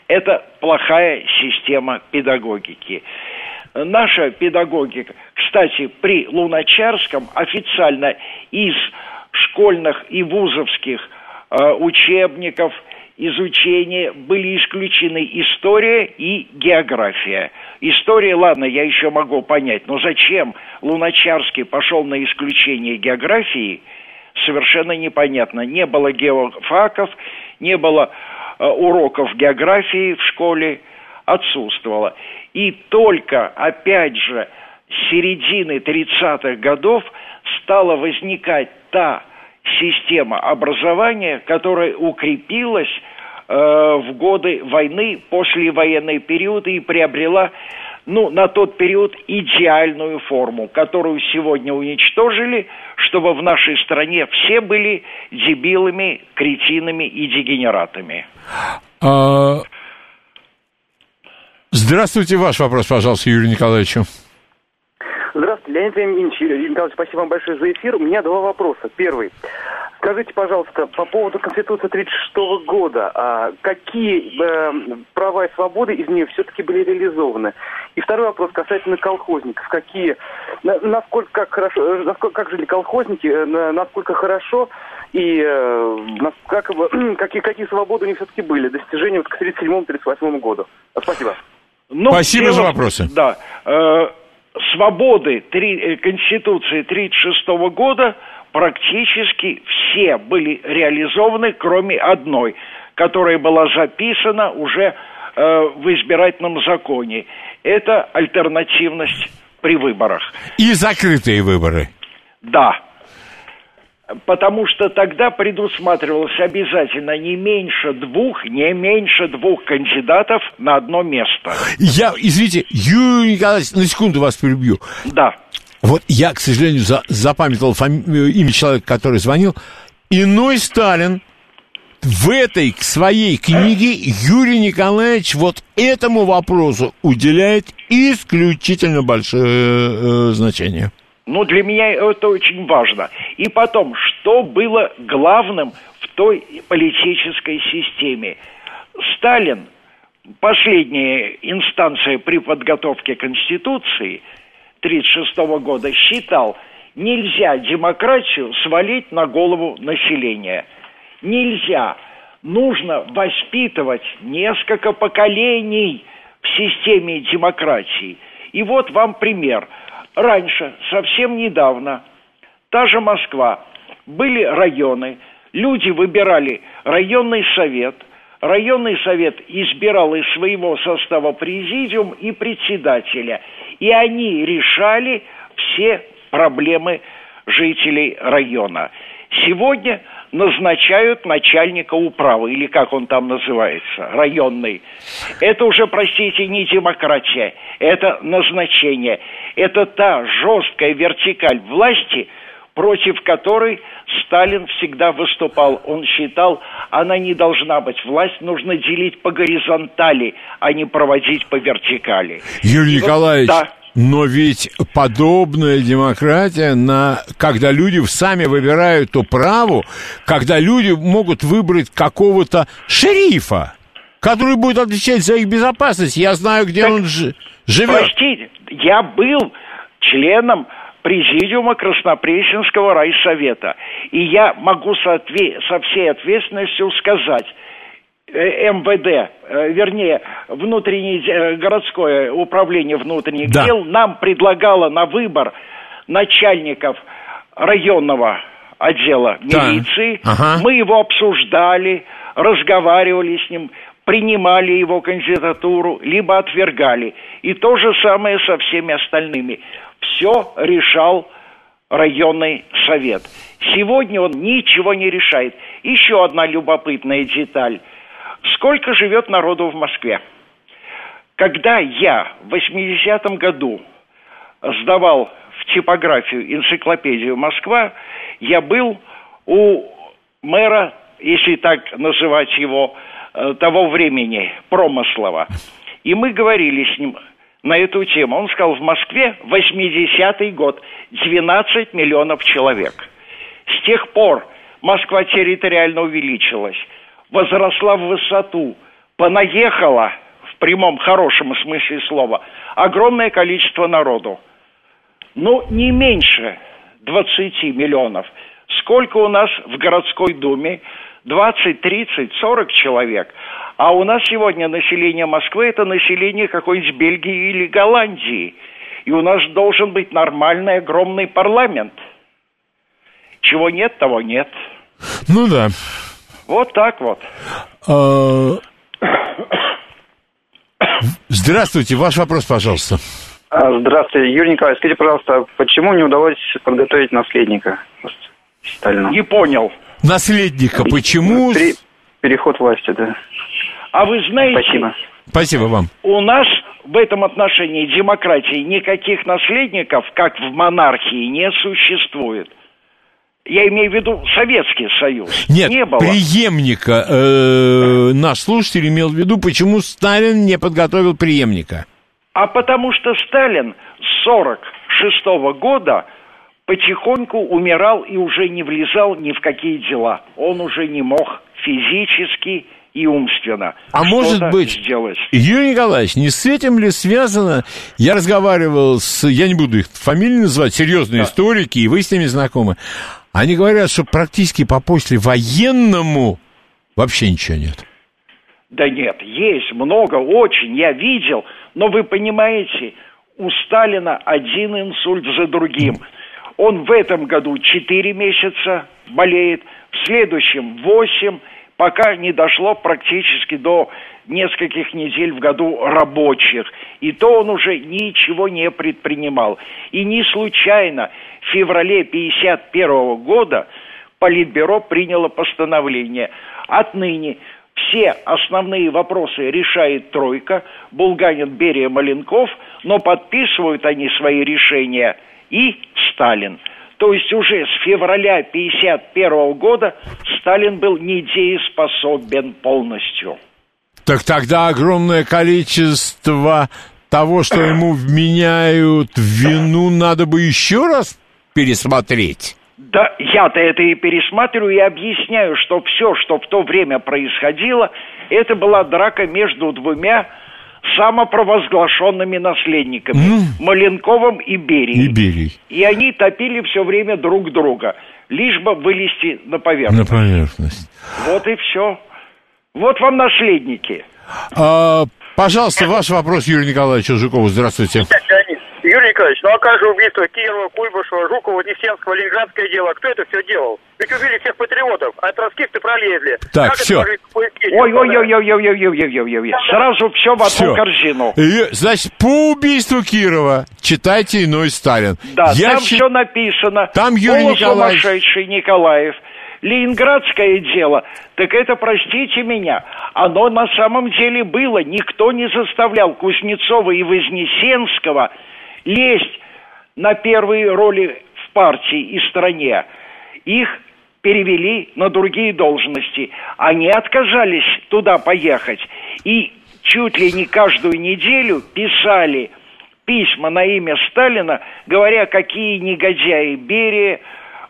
это плохая система педагогики. Наша педагогика, кстати, при Луначарском официально из школьных и вузовских э, учебников изучения были исключены история и география. История, ладно, я еще могу понять, но зачем Луначарский пошел на исключение географии, совершенно непонятно. Не было геофаков, не было э, уроков географии в школе, отсутствовало. И только, опять же, середины 30-х годов стала возникать та система образования, которая укрепилась э, в годы войны, послевоенные периоды и приобрела, ну, на тот период идеальную форму, которую сегодня уничтожили, чтобы в нашей стране все были дебилами, кретинами и дегенератами. А, Здравствуйте, ваш вопрос, пожалуйста, Юрию Николаевичу. Леонид Леонидович, Николаевич, спасибо вам большое за эфир. У меня два вопроса. Первый. Скажите, пожалуйста, по поводу Конституции 1936 года, а какие э, права и свободы из нее все-таки были реализованы? И второй вопрос касательно колхозников. Какие, на- насколько как хорошо, э, насколько, как жили колхозники, э, на- насколько хорошо и э, как, какие, какие свободы у них все-таки были, достижения вот к 1937-1938 году? Спасибо. Ну, Спасибо дело- за вопросы. Да. Э, свободы три, э, Конституции 1936 года практически все были реализованы, кроме одной, которая была записана уже э, в избирательном законе. Это альтернативность при выборах. И закрытые выборы. Да. Потому что тогда предусматривалось обязательно не меньше двух, не меньше двух кандидатов на одно место. Я, извините, Юрий Николаевич, на секунду вас перебью. Да. Вот я, к сожалению, за, запамятовал фами- э, имя человека, который звонил. Иной Сталин в этой своей книге Юрий Николаевич вот этому вопросу уделяет исключительно большое э, значение. Ну, для меня это очень важно. И потом, что было главным в той политической системе? Сталин, последняя инстанция при подготовке Конституции 1936 года, считал, нельзя демократию свалить на голову населения. Нельзя. Нужно воспитывать несколько поколений в системе демократии. И вот вам пример – раньше, совсем недавно, та же Москва, были районы, люди выбирали районный совет, районный совет избирал из своего состава президиум и председателя, и они решали все проблемы жителей района. Сегодня назначают начальника управы, или как он там называется, районный. Это уже, простите, не демократия, это назначение. Это та жесткая вертикаль власти, против которой Сталин всегда выступал. Он считал, она не должна быть. Власть нужно делить по горизонтали, а не проводить по вертикали. Юрий И вот- Николаевич, да. Но ведь подобная демократия, на, когда люди сами выбирают управу, когда люди могут выбрать какого-то шерифа, который будет отвечать за их безопасность. Я знаю, где он жи- живет. Простите, я был членом президиума Краснопресненского райсовета. И я могу со, со всей ответственностью сказать, МВД, э, вернее, внутреннее э, городское управление внутренних Да. дел нам предлагало на выбор начальников районного отдела Да. милиции. Ага. Мы его обсуждали, разговаривали с ним, принимали его кандидатуру, либо отвергали. И то же самое со всеми остальными. Все решал районный совет. Сегодня он ничего не решает. Еще одна любопытная деталь. Сколько живет народу в Москве? Когда я в 80-м году сдавал в типографию энциклопедию «Москва», я был у мэра, если так называть его, э, того времени, Промыслова. И мы говорили с ним на эту тему. Он сказал, в Москве 80-й год 12 миллионов человек. С тех пор Москва территориально увеличилась, возросла в высоту, понаехала, в прямом хорошем смысле слова, огромное количество народу. Ну, не меньше 20 миллионов. Сколько у нас в городской думе? 20, 30, 40 человек. А у нас сегодня население Москвы это население какой-нибудь Бельгии или Голландии. И у нас должен быть нормальный огромный парламент. Чего нет, того нет. Ну да. Вот так вот. А, Здравствуйте, ваш вопрос, пожалуйста. А, Здравствуйте, Юрий Николаевич, скажите, пожалуйста, почему не удалось подготовить наследника Сталина? Не понял. Наследника, почему? Пере- Переход власти, да. А вы знаете, Спасибо. Спасибо вам. у нас в этом отношении демократии никаких наследников, как в монархии, не существует. Я имею в виду Советский Союз. Нет, не было. преемника. э, наш слушатель имел в виду, почему Сталин не подготовил преемника. А потому что Сталин с 46 года потихоньку умирал и уже не влезал ни в какие дела. Он уже не мог физически и умственно А может быть, сделать. Юрий Николаевич, не с этим ли связано? Я разговаривал с, я не буду их фамилии называть, серьезные историки, и вы с ними знакомы. Они говорят, что практически по послевоенному вообще ничего нет. Да нет, есть много, очень, я видел, но вы понимаете, у Сталина один инсульт за другим. Он в этом году 4 месяца болеет, в следующем 8, пока не дошло практически до нескольких недель в году рабочих. И то он уже ничего не предпринимал. И не случайно в феврале 1951 года Политбюро приняло постановление. Отныне все основные вопросы решает тройка, Булганин, Берия, Маленков, но подписывают они свои решения и Сталин. То есть уже с февраля 1951 года Сталин был недееспособен полностью. Так тогда огромное количество того, что ему вменяют вину, надо бы еще раз пересмотреть. Да, я-то это и пересматриваю и объясняю, что все, что в то время происходило, это была драка между двумя самопровозглашенными наследниками Mm. Маленковым и Берией. И Берий. И они топили все время друг друга, лишь бы вылезти на На поверхность. поверхность. Вот и все. Вот вам наследники. А, пожалуйста, ваш вопрос, Юрий Николаевич Жукову. Здравствуйте. Юрий Николаевич, ну а как же убийство Кирова, Куйбышева, Жукова, Нефтенского, Ленинградское дело? Кто это все делал? Ведь убили всех патриотов, а троцкисты пролезли. Так, как всё. это может быть? Ой-ой-ой-ой-ой-ой-ой-ой-ой. Сразу все в одну Всё. корзину. И, значит, по убийству Кирова читайте иной Сталин. Да, Я там щи- все написано. Там Юрий Николаевич. Полусумасшедший Николаев. Ленинградское дело, так это, простите меня, оно на самом деле было. Никто не заставлял Кузнецова и Вознесенского лезть на первые роли в партии и стране. Их перевели на другие должности. Они отказались туда поехать. И чуть ли не каждую неделю писали письма на имя Сталина, говоря, какие негодяи Берия,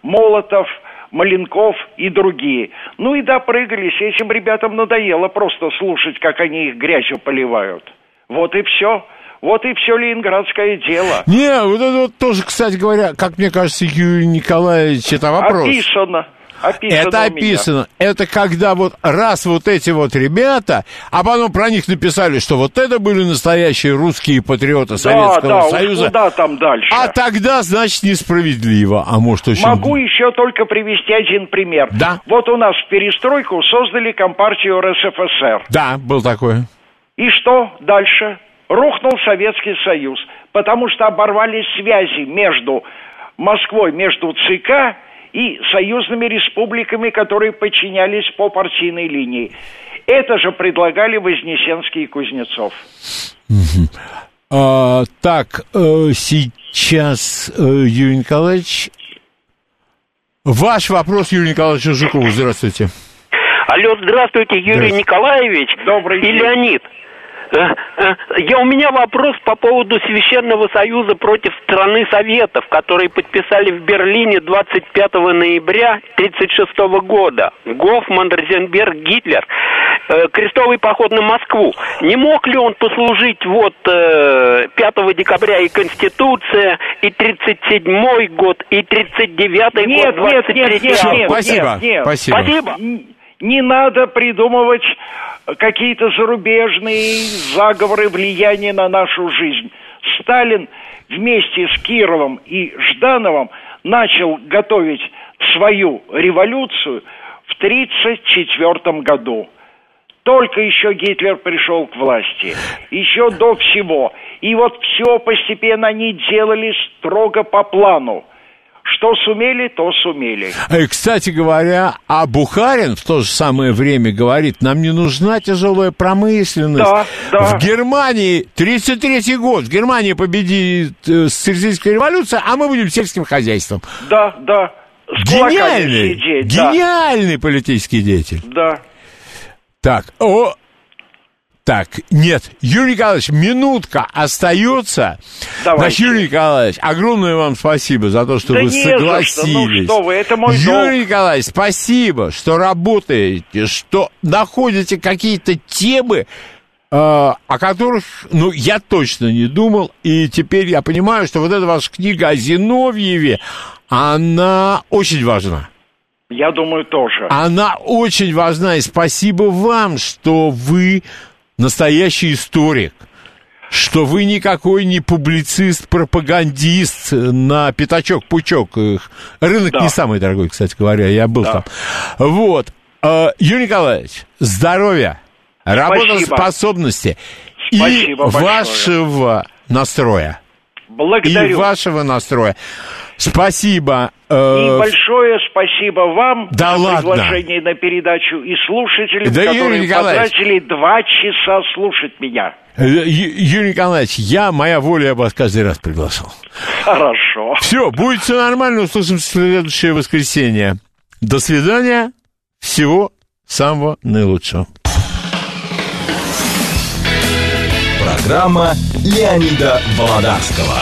Молотов, Маленков и другие. Ну и допрыгались. Этим ребятам надоело просто слушать, как они их грязью поливают. Вот и все. Вот и все ленинградское дело. Не, вот это вот тоже, кстати говоря, как мне кажется, Юрий Николаевич, это вопрос. Описано. Описано Это описано. Это когда вот раз вот эти вот ребята, а потом про них написали, что вот это были настоящие русские патриоты Советского да, уж Союза. куда там дальше? А тогда, значит, несправедливо. А может, очень... Могу еще только привести один пример. Да. Вот у нас в перестройку создали Компартию РСФСР. Да, был такое. И что дальше? Рухнул Советский Союз, потому что оборвались связи между Москвой, между ЦК и союзными республиками, которые подчинялись по партийной линии. Это же предлагали Вознесенский и Кузнецов. А, так, э, сейчас, э, Юрий Николаевич, ваш вопрос, Юрий Николаевич Жукову. Здравствуйте. Алло, здравствуйте, Юрий Здравствуйте. Николаевич Добрый и Леонид. Э, э, Я, у меня вопрос по поводу Священного Союза против страны Советов, которые подписали в Берлине 25 ноября 1936 года. Гофман, Розенберг, Гитлер. Э, Крестовый поход на Москву. Не мог ли он послужить вот э, 5 декабря и Конституция, и 37 год, и 39 Нет, год, нет, 23 нет, нет, августа? нет, Спасибо, нет, нет. спасибо. Спасибо. Н- Не надо придумывать какие-то зарубежные заговоры влияния на нашу жизнь. Сталин вместе с Кировым и Ждановым начал готовить свою революцию в 1934 году. Только еще Гитлер пришел к власти, еще до всего. И вот все постепенно они делали строго по плану. Что сумели, то сумели. Э, Кстати говоря, а Бухарин в то же самое время говорит, нам не нужна тяжелая промышленность. Да, да. В Германии, 33-й год, в Германии победит э, социалистическая революция, а мы будем сельским хозяйством. Да, да. С Гениальный, да. гениальный политический деятель. Да. Так, о, так, нет, Юрий Николаевич, минутка остается. Давайте. Значит, Юрий Николаевич, огромное вам спасибо за то, что Да вы за что, ну согласились. что вы, это мой Юрий долг. Николаевич, спасибо, что работаете, что находите какие-то темы, э, о которых, ну, я точно не думал, и теперь я понимаю, что вот эта ваша книга о Зиновьеве, она очень важна. Я думаю, тоже. Она очень важна, и спасибо вам, что вы настоящий историк, что вы никакой не публицист-пропагандист на пятачок-пучок. Рынок Да. не самый дорогой, кстати говоря, я был там. Вот. Э, Юрий Николаевич, здоровья, работоспособности и Спасибо вашего настроя. Благодарю. И вашего настроя. Спасибо. И Э, большое спасибо вам Да за ладно. приглашение на передачу и слушателям, Да, которые Николаевич. потратили два часа слушать меня. э, Ю- Юрий Николаевич, я, моя воля, я бы вас каждый раз приглашал. Хорошо. Все, будет все нормально, услышимся в следующее воскресенье. До свидания, всего самого наилучшего. Программа Леонида Володарского.